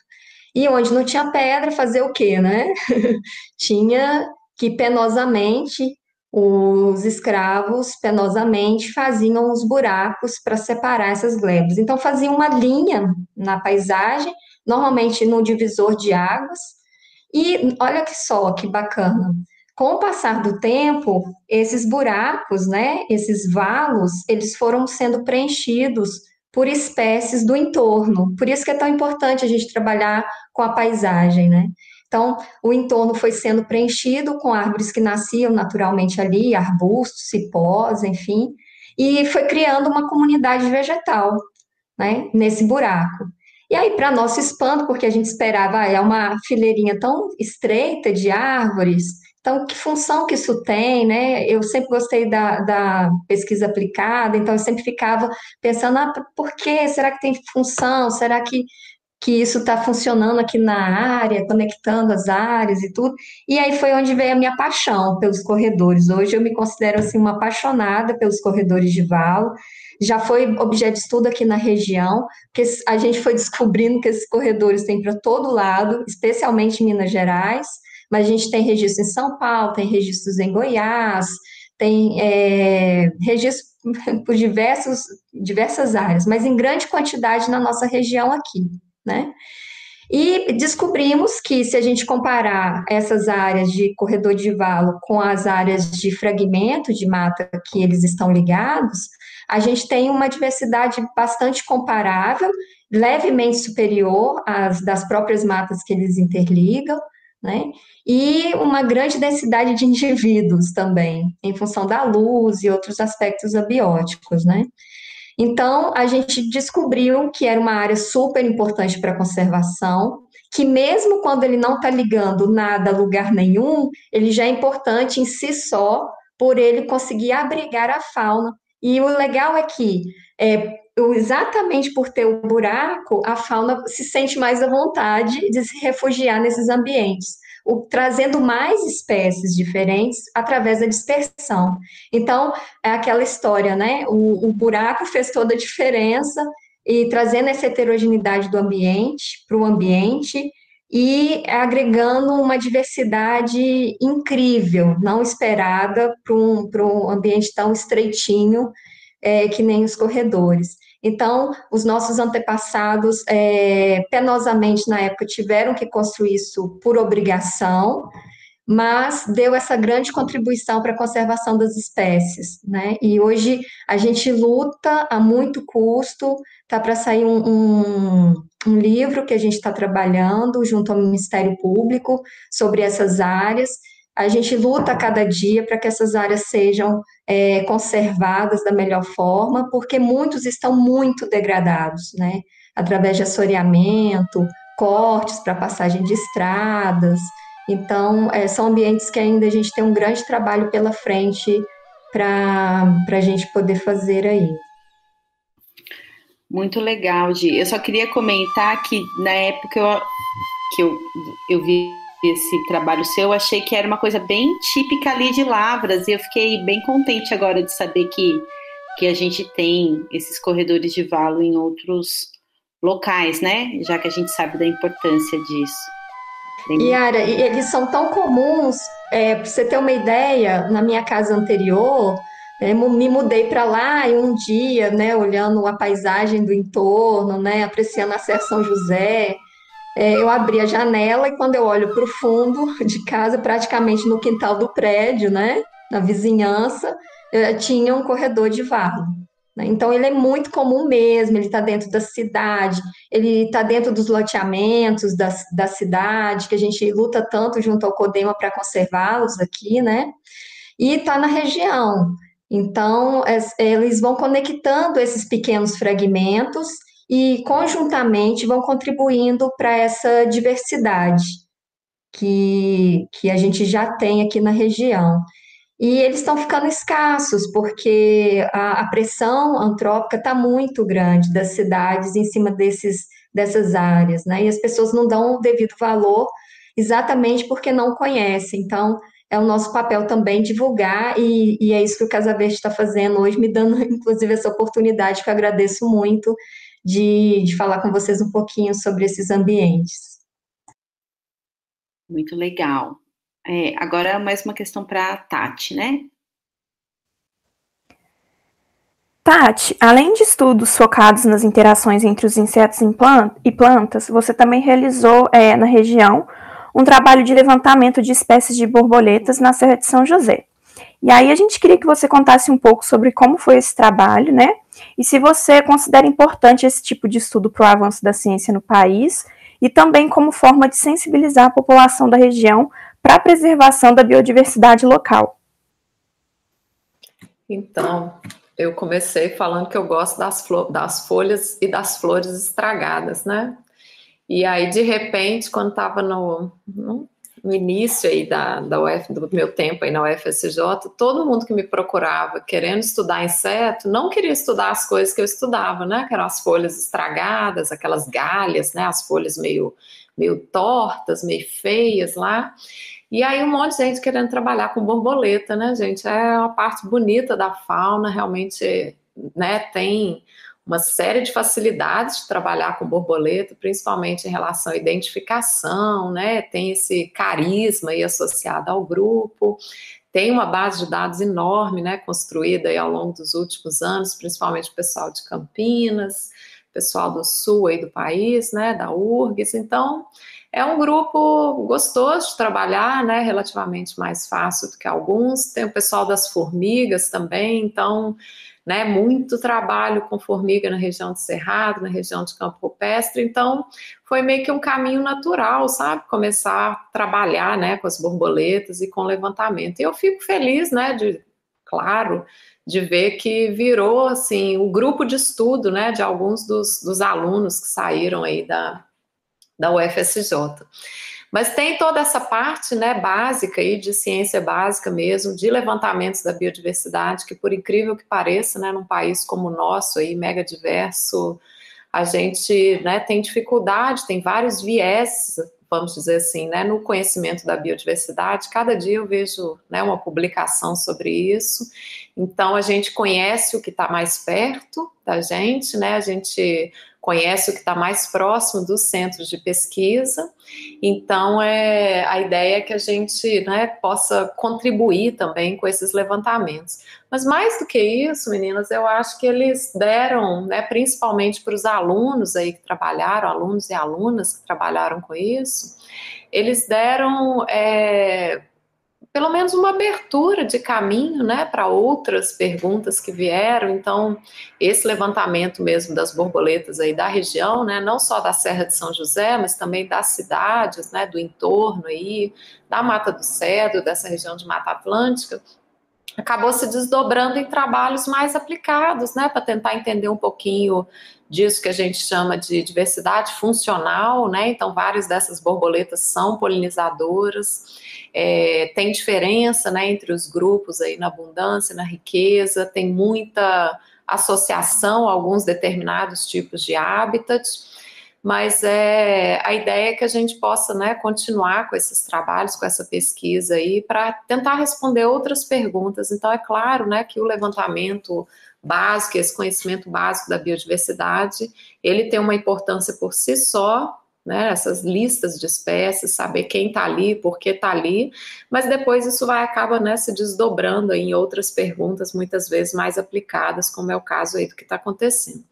E onde não tinha pedra, fazer o quê, né? tinha que penosamente os escravos penosamente faziam os buracos para separar essas glebas. Então, faziam uma linha na paisagem, normalmente no divisor de águas, e olha que só, que bacana. Com o passar do tempo, esses buracos, né, esses valos, eles foram sendo preenchidos por espécies do entorno. Por isso que é tão importante a gente trabalhar com a paisagem, né? Então, o entorno foi sendo preenchido com árvores que nasciam naturalmente ali, arbustos, cipós, enfim, e foi criando uma comunidade vegetal, né, nesse buraco. E aí, para nosso espanto, porque a gente esperava, ah, é uma fileirinha tão estreita de árvores, então, que função que isso tem, né? Eu sempre gostei da, da pesquisa aplicada, então eu sempre ficava pensando, ah, por quê? Será que tem função? Será que que isso está funcionando aqui na área, conectando as áreas e tudo. E aí foi onde veio a minha paixão pelos corredores. Hoje eu me considero assim uma apaixonada pelos corredores de valo. Já foi objeto de estudo aqui na região, porque a gente foi descobrindo que esses corredores têm para todo lado, especialmente em Minas Gerais, mas a gente tem registros em São Paulo, tem registros em Goiás, tem é, registros por diversos, diversas áreas, mas em grande quantidade na nossa região aqui né? E descobrimos que se a gente comparar essas áreas de corredor de valo com as áreas de fragmento de mata que eles estão ligados, a gente tem uma diversidade bastante comparável, levemente superior às das próprias matas que eles interligam, né? E uma grande densidade de indivíduos também, em função da luz e outros aspectos abióticos, né? Então, a gente descobriu que era uma área super importante para a conservação, que mesmo quando ele não está ligando nada a lugar nenhum, ele já é importante em si só, por ele conseguir abrigar a fauna. E o legal é que, é, exatamente por ter o buraco, a fauna se sente mais à vontade de se refugiar nesses ambientes o, trazendo mais espécies diferentes através da dispersão. Então, é aquela história, né? O, o buraco fez toda a diferença e trazendo essa heterogeneidade do ambiente para o ambiente e agregando uma diversidade incrível, não esperada para um, um ambiente tão estreitinho é, que nem os corredores. Então, os nossos antepassados, é, penosamente na época, tiveram que construir isso por obrigação, mas deu essa grande contribuição para a conservação das espécies, né? E hoje a gente luta a muito custo, tá para sair um, um, um, livro que a gente está trabalhando junto ao Ministério Público sobre essas áreas, a gente luta a cada dia para que essas áreas sejam é, conservadas da melhor forma, porque muitos estão muito degradados, né? Através de assoreamento, cortes para passagem de estradas. Então, é, são ambientes que ainda a gente tem um grande trabalho pela frente para a gente poder fazer aí.
Muito legal, Gi. Eu só queria comentar que na época eu, que eu, eu vi esse trabalho seu, eu achei que era uma coisa bem típica ali de Lavras, e eu fiquei bem contente agora de saber que, que a gente tem esses corredores de valo em outros locais, né? Já que a gente sabe da importância disso.
Yara, eles são tão comuns, é, para você ter uma ideia, na minha casa anterior, é, me mudei para lá e um dia, né, olhando a paisagem do entorno, né, apreciando a Serra São José, é, eu abri a janela e quando eu olho para o fundo de casa, praticamente no quintal do prédio, né, na vizinhança, tinha um corredor de valo. Né? Então, ele é muito comum mesmo, ele está dentro da cidade, ele está dentro dos loteamentos da, da cidade, que a gente luta tanto junto ao CODEMA para conservá-los aqui, né? E está na região. Então, eles vão conectando esses pequenos fragmentos e conjuntamente vão contribuindo para essa diversidade que, que a gente já tem aqui na região. E eles estão ficando escassos, porque a, a pressão antrópica está muito grande das cidades em cima desses, dessas áreas, né? E as pessoas não dão o devido valor exatamente porque não conhecem. Então, é o nosso papel também divulgar, e, e é isso que o Casa Verde está fazendo hoje, me dando, inclusive, essa oportunidade, que eu agradeço muito, de, de falar com vocês um pouquinho sobre esses ambientes.
Muito legal. É, agora, mais uma questão para a Tati, né?
Tati, além de estudos focados nas interações entre os insetos e plantas, você também realizou é, na região um trabalho de levantamento de espécies de borboletas na Serra de São José. E aí a gente queria que você contasse um pouco sobre como foi esse trabalho, né? E se você considera importante esse tipo de estudo para o avanço da ciência no país e também como forma de sensibilizar a população da região para a preservação da biodiversidade local.
Então, eu comecei falando que eu gosto das, das folhas e das flores estragadas, né? E aí, de repente, quando estava no, no, no, início aí da, da UF, do meu tempo aí na UFSJ, todo mundo que me procurava querendo estudar inseto, não queria estudar as coisas que eu estudava, né? Que eram as folhas estragadas, aquelas galhas, né? As folhas meio, meio tortas, meio feias lá. E aí um monte de gente querendo trabalhar com borboleta, né, gente? É uma parte bonita da fauna, realmente, né, tem uma série de facilidades de trabalhar com borboleta, principalmente em relação à identificação, né? Tem esse carisma aí associado ao grupo. Tem uma base de dados enorme, né, construída aí ao longo dos últimos anos, principalmente o pessoal de Campinas, pessoal do sul aí do país, né, da URGS. Então, é um grupo gostoso de trabalhar, né? Relativamente mais fácil do que alguns. Tem o pessoal das formigas também, então, né? Muito trabalho com formiga na região de Cerrado, na região de Campo Rupestre. Então, foi meio que um caminho natural, sabe? Começar a trabalhar, né? Com as borboletas e com levantamento. E eu fico feliz, né? De, claro, de ver que virou assim o um grupo de estudo, né? De alguns dos, dos alunos que saíram aí da da UFSJ. Mas tem toda essa parte né, básica aí, de ciência básica mesmo, de levantamentos da biodiversidade, que por incrível que pareça, né, num país como o nosso, aí, mega diverso, a gente né, tem dificuldade, tem vários viés, vamos dizer assim, né, no conhecimento da biodiversidade. Cada dia eu vejo né, uma publicação sobre isso. Então a gente conhece o que está mais perto da gente, né? A gente conhece o que está mais próximo dos centros de pesquisa. Então, é, a ideia é que a gente né, possa contribuir também com esses levantamentos. Mas mais do que isso, meninas, eu acho que eles deram, né, principalmente para os alunos aí que trabalharam, alunos e alunas que trabalharam com isso, eles deram é, pelo menos uma abertura de caminho, né, para outras perguntas que vieram. Então, esse levantamento mesmo das borboletas aí da região, né, não só da Serra de São José, mas também das cidades, né, do entorno aí, da Mata do Cedro, dessa região de Mata Atlântica, acabou se desdobrando em trabalhos mais aplicados, né, para tentar entender um pouquinho disso que a gente chama de diversidade funcional, né? Então, várias dessas borboletas são polinizadoras. É, tem diferença né, entre os grupos aí na abundância, na riqueza, tem muita associação a alguns determinados tipos de habitats, mas é, a ideia é que a gente possa né, continuar com esses trabalhos, com essa pesquisa aí, para tentar responder outras perguntas. Então, é claro né, que o levantamento básico, esse conhecimento básico da biodiversidade, ele tem uma importância por si só, né, essas listas de espécies, saber quem está ali, por que está ali, mas depois isso vai acaba né, se desdobrando em outras perguntas, muitas vezes mais aplicadas, como é o caso aí do que está acontecendo.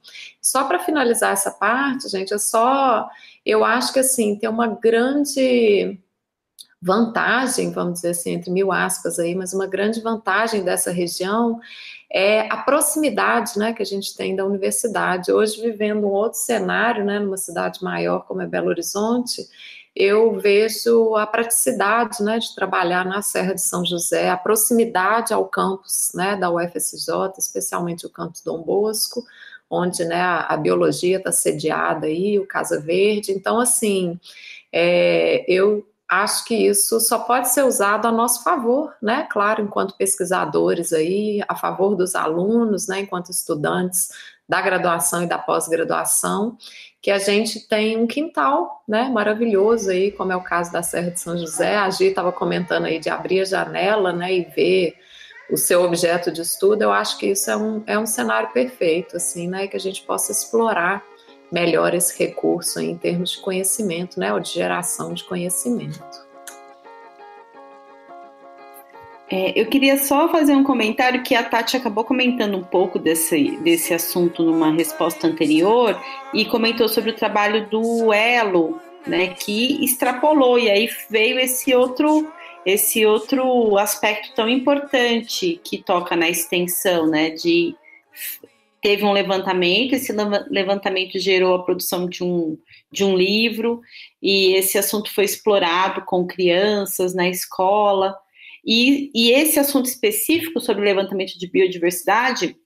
Só para finalizar essa parte, gente, é só, eu acho que assim, tem uma grande vantagem, vamos dizer assim, entre mil aspas aí, mas uma grande vantagem dessa região é a proximidade né, que a gente tem da universidade. Hoje, vivendo um outro cenário, né, numa cidade maior como é Belo Horizonte, eu vejo a praticidade né, de trabalhar na Serra de São José, a proximidade ao campus né, da UFSJ, especialmente o campus Dom Bosco, onde né, a, a biologia está sediada aí, o Casa Verde. Então, assim, é, eu acho que isso só pode ser usado a nosso favor, né? Claro, enquanto pesquisadores aí, a favor dos alunos, né? Enquanto estudantes da graduação e da pós-graduação, que a gente tem um quintal, né? Maravilhoso aí, como é o caso da Serra de São José. A Gi estava comentando aí de abrir a janela, né? E ver o seu objeto de estudo. Eu acho que isso é um, é um cenário perfeito, assim, né? Que a gente possa explorar melhor esse recurso em termos de conhecimento, né, ou de geração de conhecimento.
É, eu queria só fazer um comentário que a Tati acabou comentando um pouco desse, desse assunto numa resposta anterior e comentou sobre o trabalho do Elo, né, que extrapolou e aí veio esse outro esse outro aspecto tão importante que toca na extensão, né, de teve um levantamento, esse levantamento gerou a produção de um, de um livro, e esse assunto foi explorado com crianças na escola. E, e esse assunto específico sobre o levantamento de biodiversidade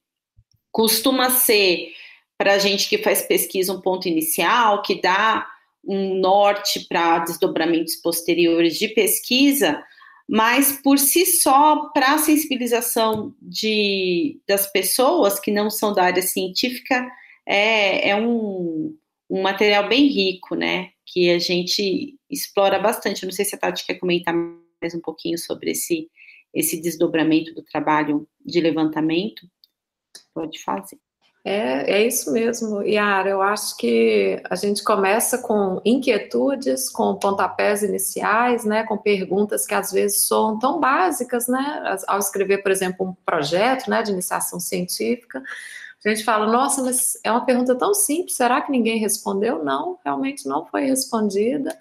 costuma ser, para a gente que faz pesquisa, um ponto inicial, que dá um norte para desdobramentos posteriores de pesquisa, mas por si só, para a sensibilização de, das pessoas que não são da área científica, é, é um, um material bem rico, né? Que a gente explora bastante. Eu não sei se a Tati quer comentar mais um pouquinho sobre esse, esse desdobramento do trabalho de levantamento. Pode fazer.
É, é isso mesmo, Yara. Eu acho que a gente começa com inquietudes, com pontapés iniciais, né, com perguntas que às vezes são tão básicas, né, ao escrever, por exemplo, um projeto, né, de iniciação científica. A gente fala, nossa, mas é uma pergunta tão simples, será que ninguém respondeu? Não, realmente não foi respondida.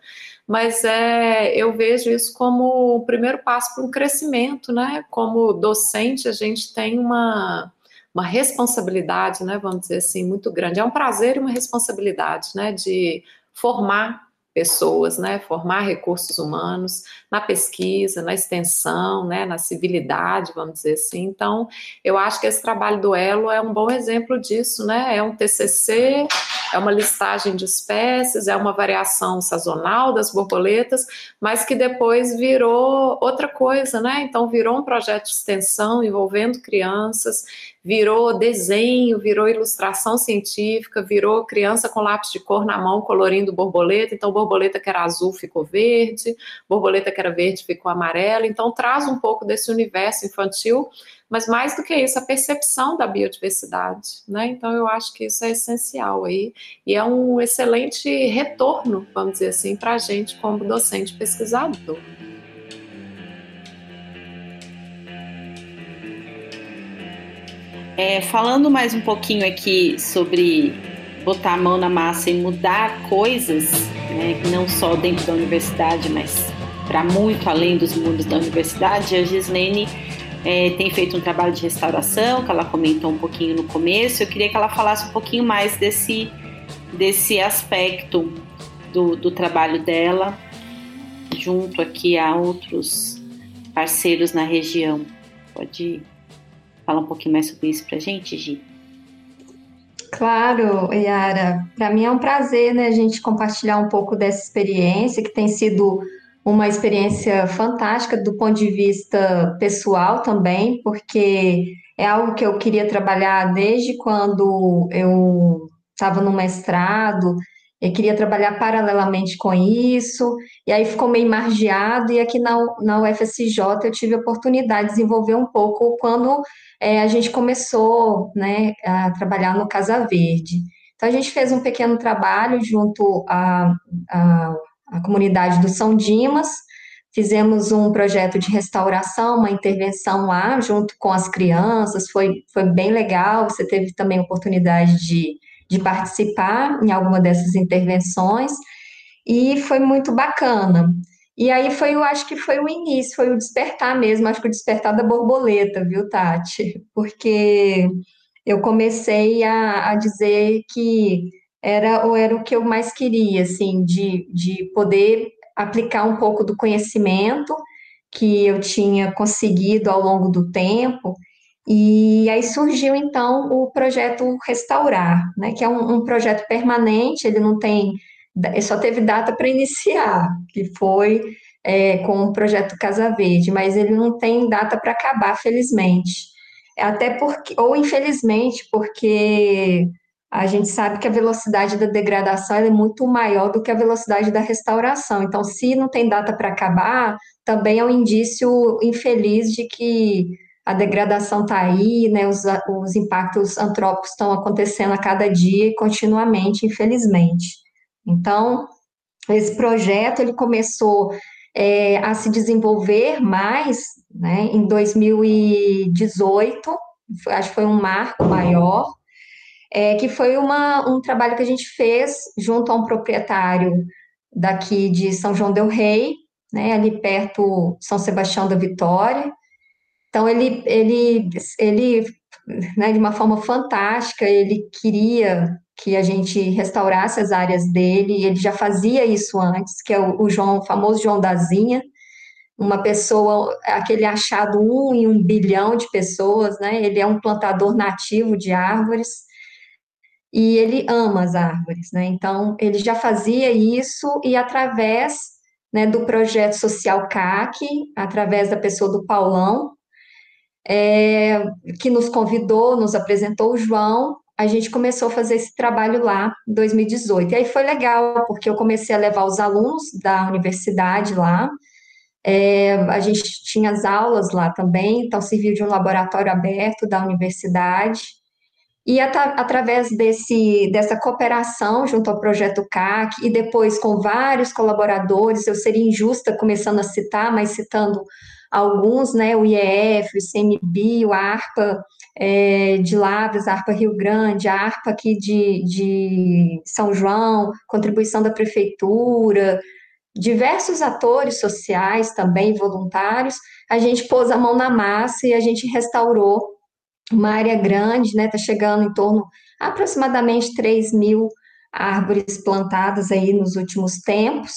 Mas é, eu vejo isso como o primeiro passo para um crescimento, né? Como docente, a gente tem uma uma responsabilidade, né, vamos dizer assim, muito grande. É um prazer e uma responsabilidade, né, de formar pessoas, né, formar recursos humanos na pesquisa, na extensão, né, na civilidade, vamos dizer assim. Então, eu acho que esse trabalho do Elo é um bom exemplo disso, né? É um TCC, é uma listagem de espécies, é uma variação sazonal das borboletas, mas que depois virou outra coisa, né? Então, virou um projeto de extensão envolvendo crianças, virou desenho, virou ilustração científica, virou criança com lápis de cor na mão colorindo borboleta. Então, borboleta que era azul ficou verde, borboleta que era verde ficou amarela. Então, traz um pouco desse universo infantil, mas mais do que isso, a percepção da biodiversidade. Né? Então, eu acho que isso é essencial aí e é um excelente retorno, vamos dizer assim, para a gente como docente pesquisador.
É, falando mais um pouquinho aqui sobre botar a mão na massa e mudar coisas, né, não só dentro da universidade, mas para muito além dos mundos da universidade, a Gislene é, tem feito um trabalho de restauração, que ela comentou um pouquinho no começo. Eu queria que ela falasse um pouquinho mais desse, desse aspecto do, do trabalho dela, junto aqui a outros parceiros na região. Pode ir. Fala um pouquinho mais sobre isso para a gente, Gi.
Claro, Yara. Para mim é um prazer, né, a gente compartilhar um pouco dessa experiência, que tem sido uma experiência fantástica do ponto de vista pessoal também, porque é algo que eu queria trabalhar desde quando eu estava no mestrado, eu queria trabalhar paralelamente com isso, e aí ficou meio margeado, e aqui na, na UFSJ eu tive a oportunidade de desenvolver um pouco quando é, a gente começou né, a trabalhar no Casa Verde. Então, a gente fez um pequeno trabalho junto à, à, à comunidade do São Dimas, fizemos um projeto de restauração, uma intervenção lá, junto com as crianças, foi, foi bem legal, você teve também a oportunidade de, de participar em alguma dessas intervenções, e foi muito bacana. E aí foi, eu acho que foi o início, foi o despertar mesmo, acho que o despertar da borboleta, viu, Tati? Porque eu comecei a, a dizer que era ou era o que eu mais queria, assim, de, de poder aplicar um pouco do conhecimento que eu tinha conseguido ao longo do tempo. E aí surgiu então o projeto Restaurar, né, que é um, um projeto permanente, ele não tem só teve data para iniciar, que foi é, com o projeto Casa Verde, mas ele não tem data para acabar, felizmente. Até porque, ou infelizmente, porque a gente sabe que a velocidade da degradação é muito maior do que a velocidade da restauração. Então, se não tem data para acabar, também é um indício infeliz de que a degradação está aí, né, os, os impactos antrópicos estão acontecendo a cada dia e continuamente, infelizmente. Então, esse projeto ele começou é, a se desenvolver mais né, em 2018, acho que foi um marco maior, é, que foi uma, um trabalho que a gente fez junto a um proprietário daqui de São João del Rei, né, ali perto São Sebastião da Vitória. Então, ele, ele, ele né, de uma forma fantástica, ele queria que a gente restaurasse as áreas dele, ele já fazia isso antes, que é o, o João, o famoso João Dazinha, uma pessoa, aquele achado um em um bilhão de pessoas, né? Ele é um plantador nativo de árvores e ele ama as árvores, né? Então, ele já fazia isso e através né, do projeto social CAC, através da pessoa do Paulão, é, que nos convidou, nos apresentou o João, a gente começou a fazer esse trabalho lá em 2018. E aí foi legal, porque eu comecei a levar os alunos da universidade lá, é, a gente tinha as aulas lá também, então serviu de um laboratório aberto da universidade. E at através desse, dessa cooperação junto ao projeto CAC e depois com vários colaboradores, eu seria injusta começando a citar, mas citando alguns, né, o IEF, o CMB, o ARPA é, de Lavras, a ARPA Rio Grande, a ARPA aqui de, de São João, contribuição da prefeitura, diversos atores sociais também, voluntários, a gente pôs a mão na massa e a gente restaurou uma área grande, né? Está chegando em torno aproximadamente 3 mil árvores plantadas aí nos últimos tempos.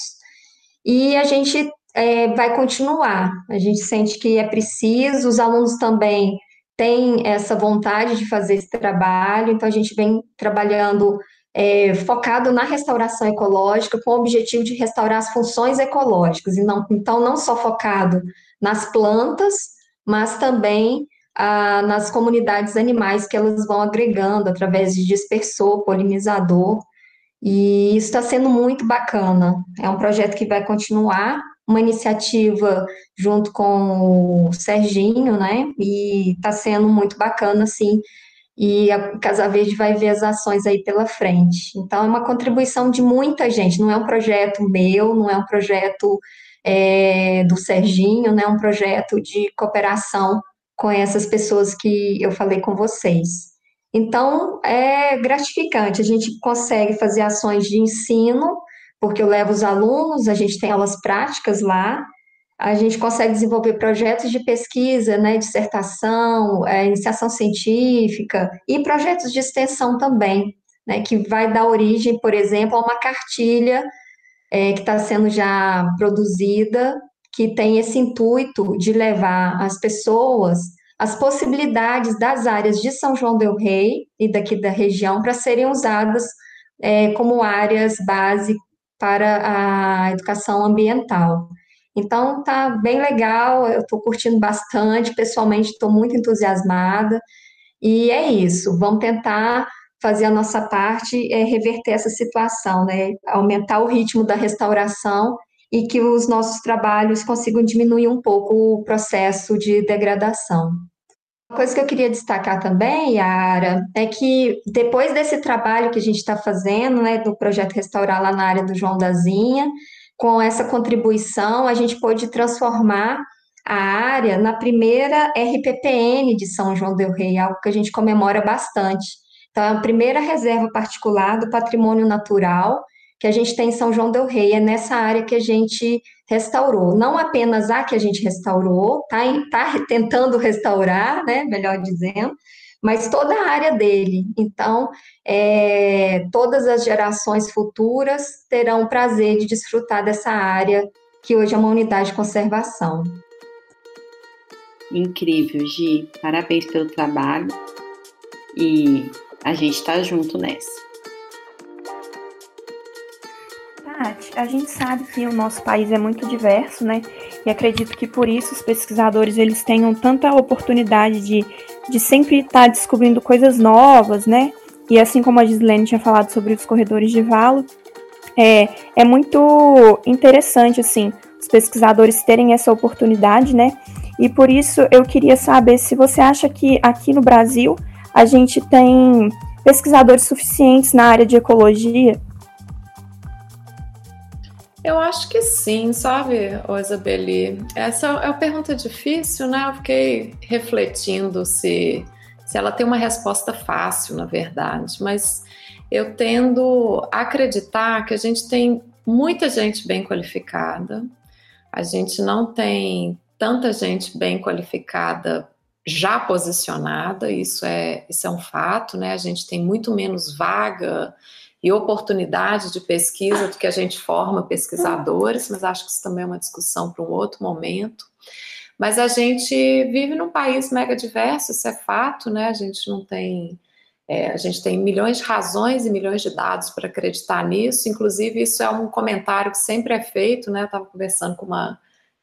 E a gente é, vai continuar. A gente sente que é preciso, os alunos também têm essa vontade de fazer esse trabalho, então a gente vem trabalhando é, focado na restauração ecológica, com o objetivo de restaurar as funções ecológicas, e não, então não só focado nas plantas, mas também ah, nas comunidades animais que elas vão agregando através de dispersor, polinizador, e isso está sendo muito bacana. É um projeto que vai continuar, uma iniciativa junto com o Serginho, né? E está sendo muito bacana, assim, e a Casa Verde vai ver as ações aí pela frente. Então, é uma contribuição de muita gente, não é um projeto meu, não é um projeto é, do Serginho, né? é um projeto de cooperação com essas pessoas que eu falei com vocês. Então, é gratificante, a gente consegue fazer ações de ensino, porque eu levo os alunos, a gente tem aulas práticas lá, a gente consegue desenvolver projetos de pesquisa, né, dissertação, é, iniciação científica e projetos de extensão também, né, que vai dar origem, por exemplo, a uma cartilha é, que está sendo já produzida, que tem esse intuito de levar as pessoas as possibilidades das áreas de São João del Rei e daqui da região para serem usadas é, como áreas base para a educação ambiental. Então tá bem legal, eu estou curtindo bastante, pessoalmente estou muito entusiasmada. E é isso, vamos tentar fazer a nossa parte, é, reverter essa situação, né? Aumentar o ritmo da restauração e que os nossos trabalhos consigam diminuir um pouco o processo de degradação. Uma coisa que eu queria destacar também, Yara, é que depois desse trabalho que a gente está fazendo, né, do projeto Restaurar lá na área do João Dazinha, com essa contribuição, a gente pôde transformar a área na primeira RPPN de São João del Rei, algo que a gente comemora bastante. Então, é a primeira reserva particular do patrimônio natural que a gente tem em São João del Rei, é nessa área que a gente restaurou. Não apenas a que a gente restaurou, está tá tentando restaurar, né, melhor dizendo, mas toda a área dele. Então, é, todas as gerações futuras terão o prazer de desfrutar dessa área que hoje é uma unidade de conservação.
Incrível, Gi. Parabéns pelo trabalho e a gente está junto nessa.
Tati, a gente sabe que o nosso país é muito diverso, né? E acredito que por isso os pesquisadores eles tenham tanta oportunidade de de sempre estar descobrindo coisas novas, né? E assim como a Gislene tinha falado sobre os corredores de valo, é, é muito interessante, assim, os pesquisadores terem essa oportunidade, né? E por isso eu queria saber se você acha que aqui no Brasil a gente tem pesquisadores suficientes na área de ecologia
eu acho que sim, sabe, Isabeli? Essa é uma pergunta difícil, né? Eu fiquei refletindo se, se ela tem uma resposta fácil, na verdade, mas eu tendo a acreditar que a gente tem muita gente bem qualificada, a gente não tem tanta gente bem qualificada já posicionada, isso é, isso é um fato, né? A gente tem muito menos vaga e oportunidade de pesquisa do que a gente forma pesquisadores, mas acho que isso também é uma discussão para um outro momento. Mas a gente vive num país mega diverso, isso é fato, né? A gente não tem. É, a gente tem milhões de razões e milhões de dados para acreditar nisso. Inclusive, isso é um comentário que sempre é feito, né? Eu estava conversando com uma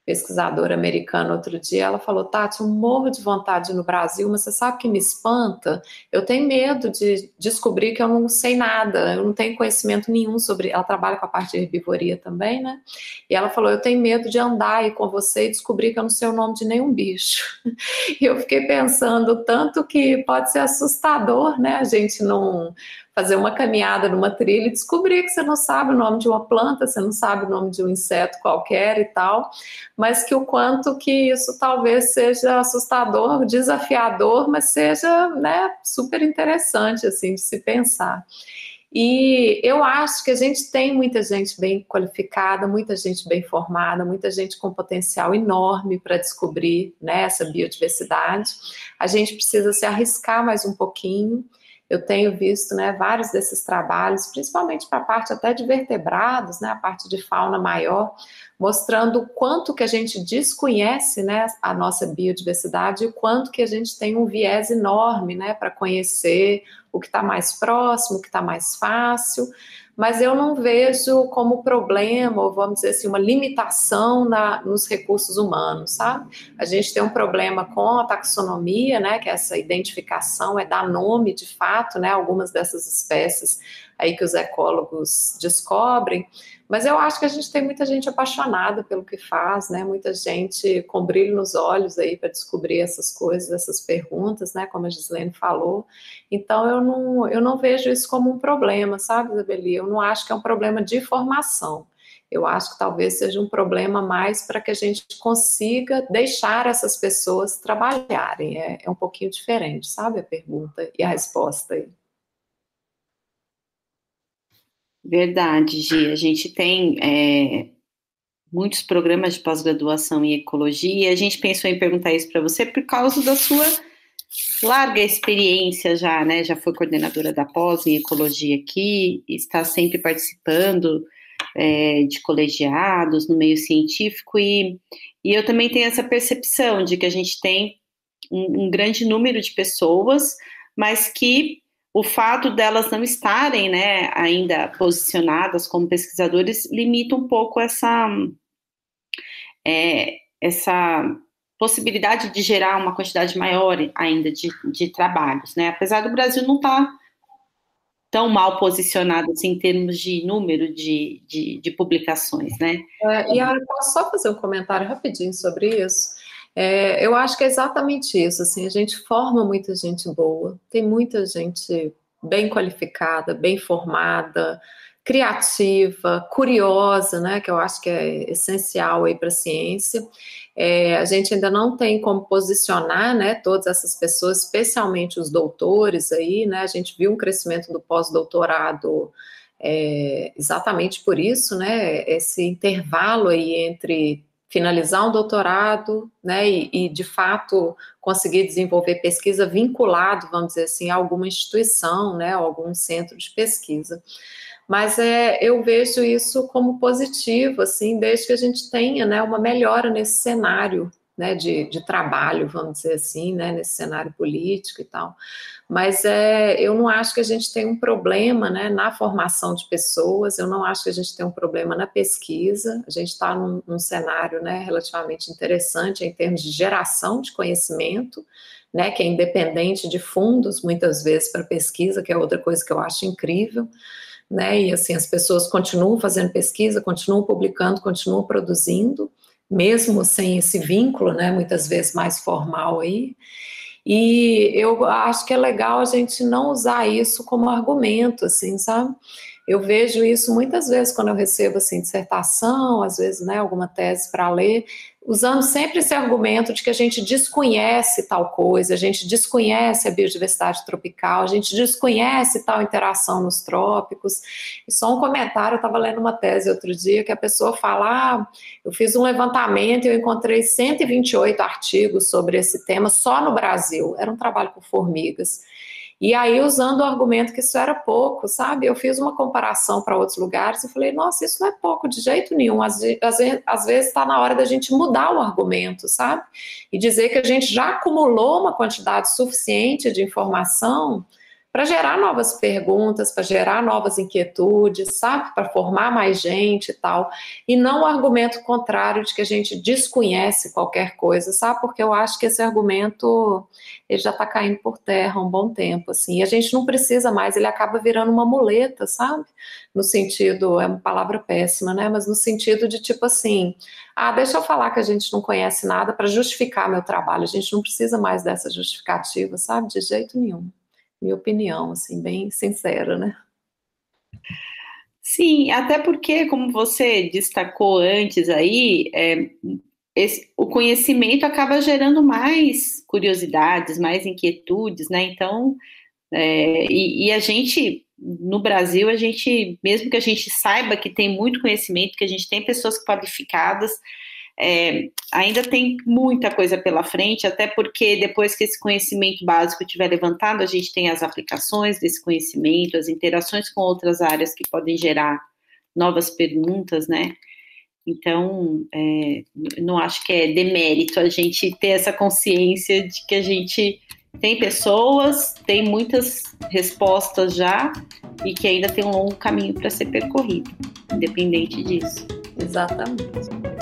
pesquisadora americana outro dia, ela falou, Tati, eu morro de vontade no Brasil, mas você sabe que me espanta? Eu tenho medo de descobrir que eu não sei nada, eu não tenho conhecimento nenhum sobre. Ela trabalha com a parte de herbivoria também, né? E ela falou, eu tenho medo de andar aí com você e descobrir que eu não sei o nome de nenhum bicho. E eu fiquei pensando tanto que pode ser assustador, né? A gente não fazer uma caminhada numa trilha e descobrir que você não sabe o nome de uma planta, você não sabe o nome de um inseto qualquer e tal, mas que o quanto que isso talvez seja assustador, desafiador, mas seja né, super interessante assim de se pensar. E eu acho que a gente tem muita gente bem qualificada, muita gente bem formada, muita gente com potencial enorme para descobrir né, essa biodiversidade. A gente precisa se arriscar mais um pouquinho eu tenho visto né, vários desses trabalhos, principalmente para a parte até de vertebrados, né, a parte de fauna maior, mostrando o quanto que a gente desconhece né, a nossa biodiversidade e o quanto que a gente tem um viés enorme né, para conhecer o que está mais próximo, o que está mais fácil, mas eu não vejo como problema, ou vamos dizer assim, uma limitação na, nos recursos humanos, sabe? A gente tem um problema com a taxonomia, né, que é essa identificação, é dar nome de fato, né, algumas dessas espécies aí que os ecólogos descobrem, mas eu acho que a gente tem muita gente apaixonada pelo que faz, né? Muita gente com brilho nos olhos aí para descobrir essas coisas, essas perguntas, né? Como a Gislene falou. Então eu não, eu não vejo isso como um problema, sabe, Isabeli? Eu não acho que é um problema de formação. Eu acho que talvez seja um problema mais para que a gente consiga deixar essas pessoas trabalharem. É, é um pouquinho diferente, sabe, a pergunta e a resposta aí.
Verdade, Gi. A gente tem é, muitos programas de pós-graduação em ecologia. A gente pensou em perguntar isso para você por causa da sua larga experiência já, né? Já foi coordenadora da pós em ecologia aqui, está sempre participando é, de colegiados no meio científico e, e eu também tenho essa percepção de que a gente tem um, um grande número de pessoas, mas que o fato delas não estarem né, ainda posicionadas como pesquisadores limita um pouco essa, é, essa possibilidade de gerar uma quantidade maior ainda de, de trabalhos, né? Apesar do Brasil não estar tá tão mal posicionado assim, em termos de número de, de, de publicações, né?
É, e eu posso só fazer um comentário rapidinho sobre isso? É, eu acho que é exatamente isso, assim, a gente forma muita gente boa, tem muita gente bem qualificada, bem formada, criativa, curiosa, né, que eu acho que é essencial aí para a ciência. É, a gente ainda não tem como posicionar, né, todas essas pessoas, especialmente os doutores aí, né, a gente viu um crescimento do pós-doutorado é, exatamente por isso, né, esse intervalo aí entre finalizar um doutorado, né, e, e, de fato conseguir desenvolver pesquisa vinculado, vamos dizer assim, a alguma instituição, né, algum centro de pesquisa. Mas é, eu vejo isso como positivo, assim, desde que a gente tenha, né, uma melhora nesse cenário, né, de, de trabalho, vamos dizer assim, né, nesse cenário político e tal. Mas é, eu não acho que a gente tem um problema né, na formação de pessoas, eu não acho que a gente tem um problema na pesquisa, a gente está num, num, cenário né, relativamente interessante em termos de geração de conhecimento, né, que é independente de fundos, muitas vezes, para pesquisa, que é outra coisa que eu acho incrível. Né, e assim, as pessoas continuam fazendo pesquisa, continuam publicando, continuam produzindo, mesmo sem esse vínculo, né, muitas vezes mais formal aí. E eu acho que é legal a gente não usar isso como argumento, assim, sabe? Eu vejo isso muitas vezes quando eu recebo assim dissertação, às vezes, né, alguma tese para ler. Usando sempre esse argumento de que a gente desconhece tal coisa, a gente desconhece a biodiversidade tropical, a gente desconhece tal interação nos trópicos. E só um comentário, eu estava lendo uma tese outro dia que a pessoa fala: ah, eu fiz um levantamento e eu encontrei 128 artigos sobre esse tema só no Brasil. Era um trabalho por formigas. E aí, usando o argumento que isso era pouco, sabe? Eu fiz uma comparação para outros lugares e falei, nossa, isso não é pouco de jeito nenhum. Às, às, vezes está na hora da gente mudar o argumento, sabe? E dizer que a gente já acumulou uma quantidade suficiente de informação para gerar novas perguntas, para gerar novas inquietudes, sabe? Para formar mais gente e tal. E não o argumento contrário de que a gente desconhece qualquer coisa, sabe? Porque eu acho que esse argumento ele já está caindo por terra há um bom tempo, assim. E a gente não precisa mais, ele acaba virando uma muleta, sabe? No sentido, é uma palavra péssima, né? Mas no sentido de tipo assim, ah, deixa eu falar que a gente não conhece nada para justificar meu trabalho. A gente não precisa mais dessa justificativa, sabe? De jeito nenhum minha opinião, assim, bem sincera, né?
Sim, até porque, como você destacou antes aí, é, esse, o conhecimento acaba gerando mais curiosidades, mais inquietudes, né? Então, é, e, e, a gente, no Brasil, a gente, mesmo que a gente saiba que tem muito conhecimento, que a gente tem pessoas qualificadas, é, ainda tem muita coisa pela frente, até porque depois que esse conhecimento básico estiver levantado, a gente tem as aplicações desse conhecimento, as interações com outras áreas que podem gerar novas perguntas, né? Então, é, não acho que é demérito a gente ter essa consciência de que a gente tem pessoas, tem muitas respostas já e que ainda tem um longo caminho para ser percorrido, independente disso.
Exatamente.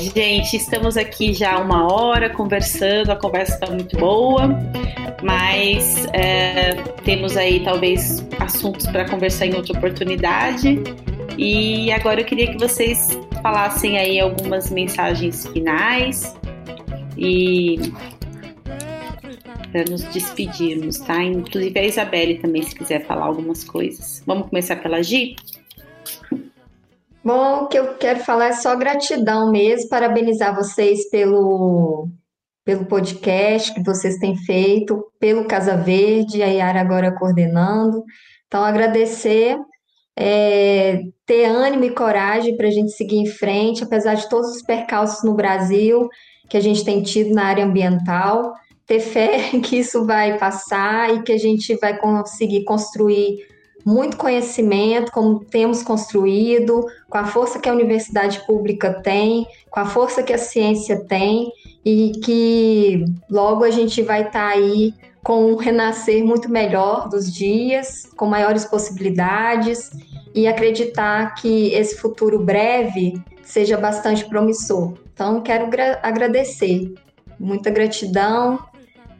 Gente, estamos aqui já uma hora conversando, a conversa está muito boa, mas é, temos aí talvez assuntos para conversar em outra oportunidade. E agora eu queria que vocês falassem aí algumas mensagens finais e para nos despedirmos, tá? Inclusive a Isabelle também, se quiser falar algumas coisas. Vamos começar pela Gi?
Bom, o que eu quero falar é só gratidão mesmo, parabenizar vocês pelo, pelo podcast que vocês têm feito, pelo Casa Verde, a Yara agora coordenando. Então, agradecer, é, ter ânimo e coragem para a gente seguir em frente, apesar de todos os percalços no Brasil que a gente tem tido na área ambiental, ter fé que isso vai passar e que a gente vai conseguir construir muito conhecimento, como temos construído, com a força que a universidade pública tem, com a força que a ciência tem, e que logo a gente vai estar tá aí com um renascer muito melhor dos dias, com maiores possibilidades, e acreditar que esse futuro breve seja bastante promissor. Então, quero agradecer. Muita gratidão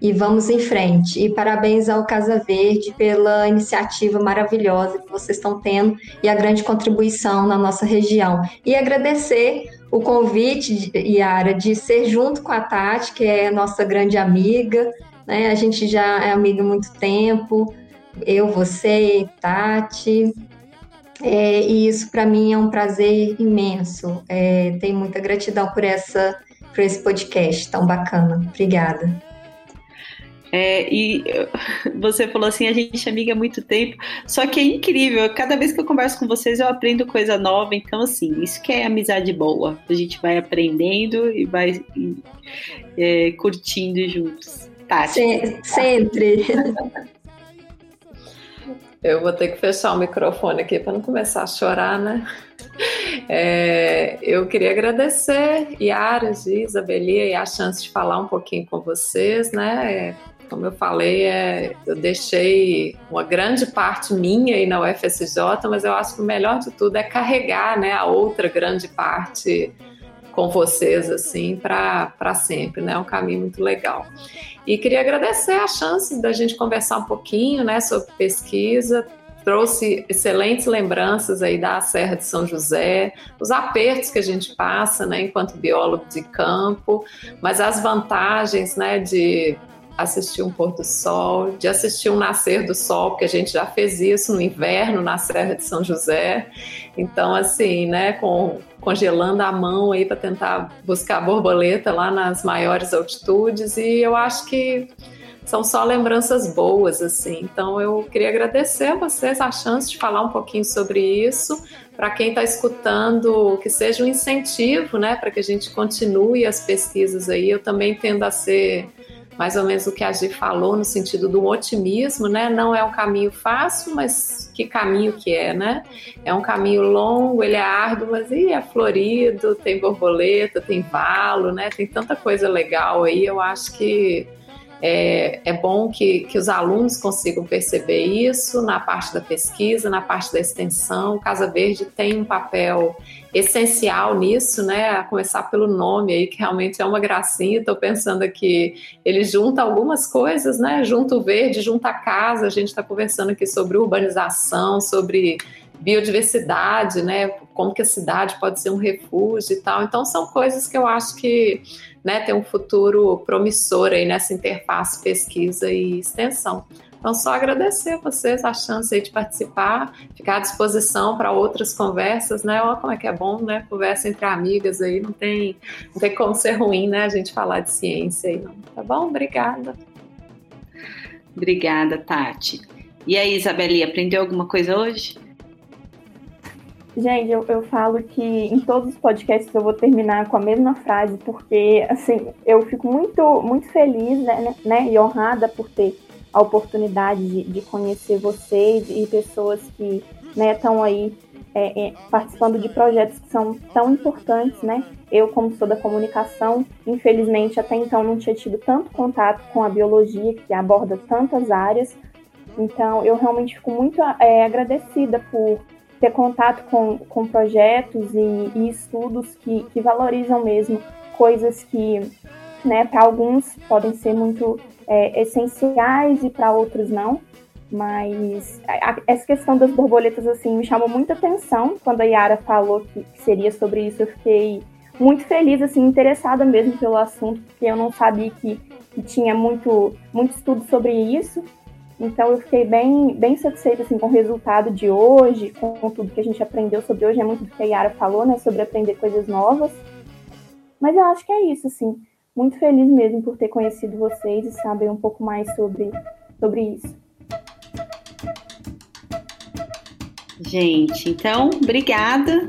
e vamos em frente. E parabéns ao Casa Verde pela iniciativa maravilhosa que vocês estão tendo e a grande contribuição na nossa região. E agradecer o convite, Yara, de ser junto com a Tati, que é nossa grande amiga. Né? A gente já é amiga há muito tempo, eu, você, Tati. É, e isso para mim é um prazer imenso. É, tenho muita gratidão por essa por esse podcast tão bacana. Obrigada.
É, e você falou assim, a gente é amiga há muito tempo, só que é incrível, cada vez que eu converso com vocês eu aprendo coisa nova, então assim, isso que é amizade boa, a gente vai aprendendo e vai é, curtindo juntos. Tati.
Sempre.
Eu vou ter que fechar o microfone aqui para não começar a chorar, né? É, eu queria agradecer Yara, Giza, Belia e a chance de falar um pouquinho com vocês, né? Como eu falei, é, eu deixei uma grande parte minha aí na UFSJ, mas eu acho que o melhor de tudo é carregar né, a outra grande parte com vocês assim para sempre, né? É um caminho muito legal. E queria agradecer a chance da gente conversar um pouquinho, né, sobre pesquisa. Trouxe excelentes lembranças aí da Serra de São José, os apertos que a gente passa, né, enquanto biólogo de campo, mas as vantagens, né, de assistir um pôr do sol, de assistir um nascer do sol, porque a gente já fez isso no inverno na Serra de São José. Então, assim, né, com, congelando a mão aí para tentar buscar borboleta lá nas maiores altitudes. E eu acho que são só lembranças boas, assim. Então eu queria agradecer a vocês a chance de falar um pouquinho sobre isso. Para quem está escutando, que seja um incentivo, né, para que a gente continue as pesquisas aí. Eu também tendo a ser mais ou menos o que a Gi falou no sentido do otimismo, né? Não é um caminho fácil, mas que caminho que é, né? É um caminho longo, ele é árduo, mas e é florido, tem borboleta, tem valo, né? Tem tanta coisa legal aí. Eu acho que é, é bom que, que os alunos consigam perceber isso na parte da pesquisa, na parte da extensão. Casa Verde tem um papel essencial nisso, né? A começar pelo nome aí, que realmente é uma gracinha. Estou pensando aqui, ele junta algumas coisas, né? Junta o verde, junta a casa. A gente está conversando aqui sobre urbanização, sobre biodiversidade, né? Como que a cidade pode ser um refúgio e tal. Então são coisas que eu acho que né, tem um futuro promissor aí nessa interface pesquisa e extensão. Então, só agradecer a vocês a chance de participar, ficar à disposição para outras conversas, né? Olha como é que é bom, né? Conversa entre amigas aí, não tem, não tem como ser ruim, né? A gente falar de ciência aí, não. Tá bom? Obrigada.
Obrigada, Tati. E aí, Isabeli, aprendeu alguma coisa hoje?
Gente, eu, eu falo que em todos os podcasts eu vou terminar com a mesma frase, porque, assim, eu fico muito, muito feliz né, né, e honrada por ter a oportunidade de, de conhecer vocês e pessoas que estão né, aí é, é, participando de projetos que são tão importantes, né? Eu, como sou da comunicação, infelizmente até então não tinha tido tanto contato com a biologia, que aborda tantas áreas. Então, eu realmente fico muito é, agradecida por ter contato com, com projetos e, e estudos que, que valorizam mesmo coisas que, né, para alguns podem ser muito é, essenciais e para outros não. Mas essa questão das borboletas assim me chamou muita atenção quando a Yara falou que, que seria sobre isso. Eu fiquei muito feliz, assim, interessada mesmo pelo assunto, porque eu não sabia que, que tinha muito, muito estudo sobre isso. Então eu fiquei bem, bem satisfeita assim, com o resultado de hoje, com, tudo que a gente aprendeu sobre hoje. É muito do que a Yara falou, né? Sobre aprender coisas novas. Mas eu acho que é isso, assim. Muito feliz mesmo por ter conhecido vocês e saber um pouco mais sobre, sobre isso.
Gente, então, obrigada.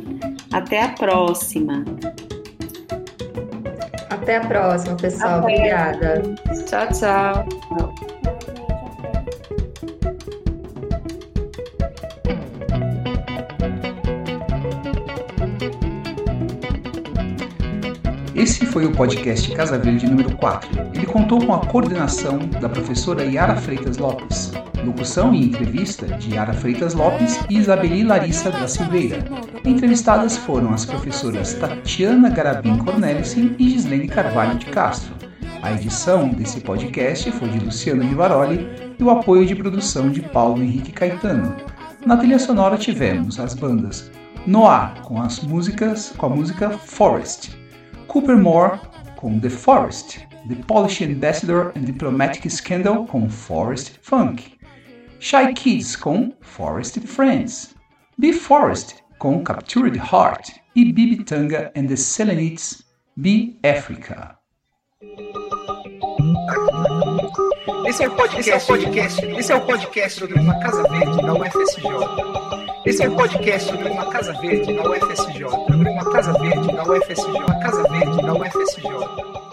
Até a próxima.
Até a próxima, pessoal. Até. Obrigada.
Tchau, tchau.
Foi o podcast Casa Verde número 4. Ele contou com a coordenação da professora Yara Freitas Lopes, locução e entrevista de Yara Freitas Lopes e Isabeli Larissa da Silveira. Entrevistadas foram as professoras Tatiana Garabim Cornelissen e Gislene Carvalho de Castro. A edição desse podcast foi de Luciano Vivaroli e o apoio de produção de Paulo Henrique Caetano. Na trilha sonora tivemos as bandas Noah com as músicas com a música Forest Cooper Moore com The Forest, The Polish Ambassador and Diplomatic Scandal com Forest Funk, Shy Kids com Forest Friends, Be Forest com Captured Heart e Bibi Tanga and the Selenites Be Africa. Esse é o podcast, esse é o podcast, esse é o podcast sobre uma casa verde da UFSJ. Esse é o podcast sobre uma Casa Verde na UFSJ. Uma Casa Verde na UFSJ. Uma Casa Verde na UFSJ.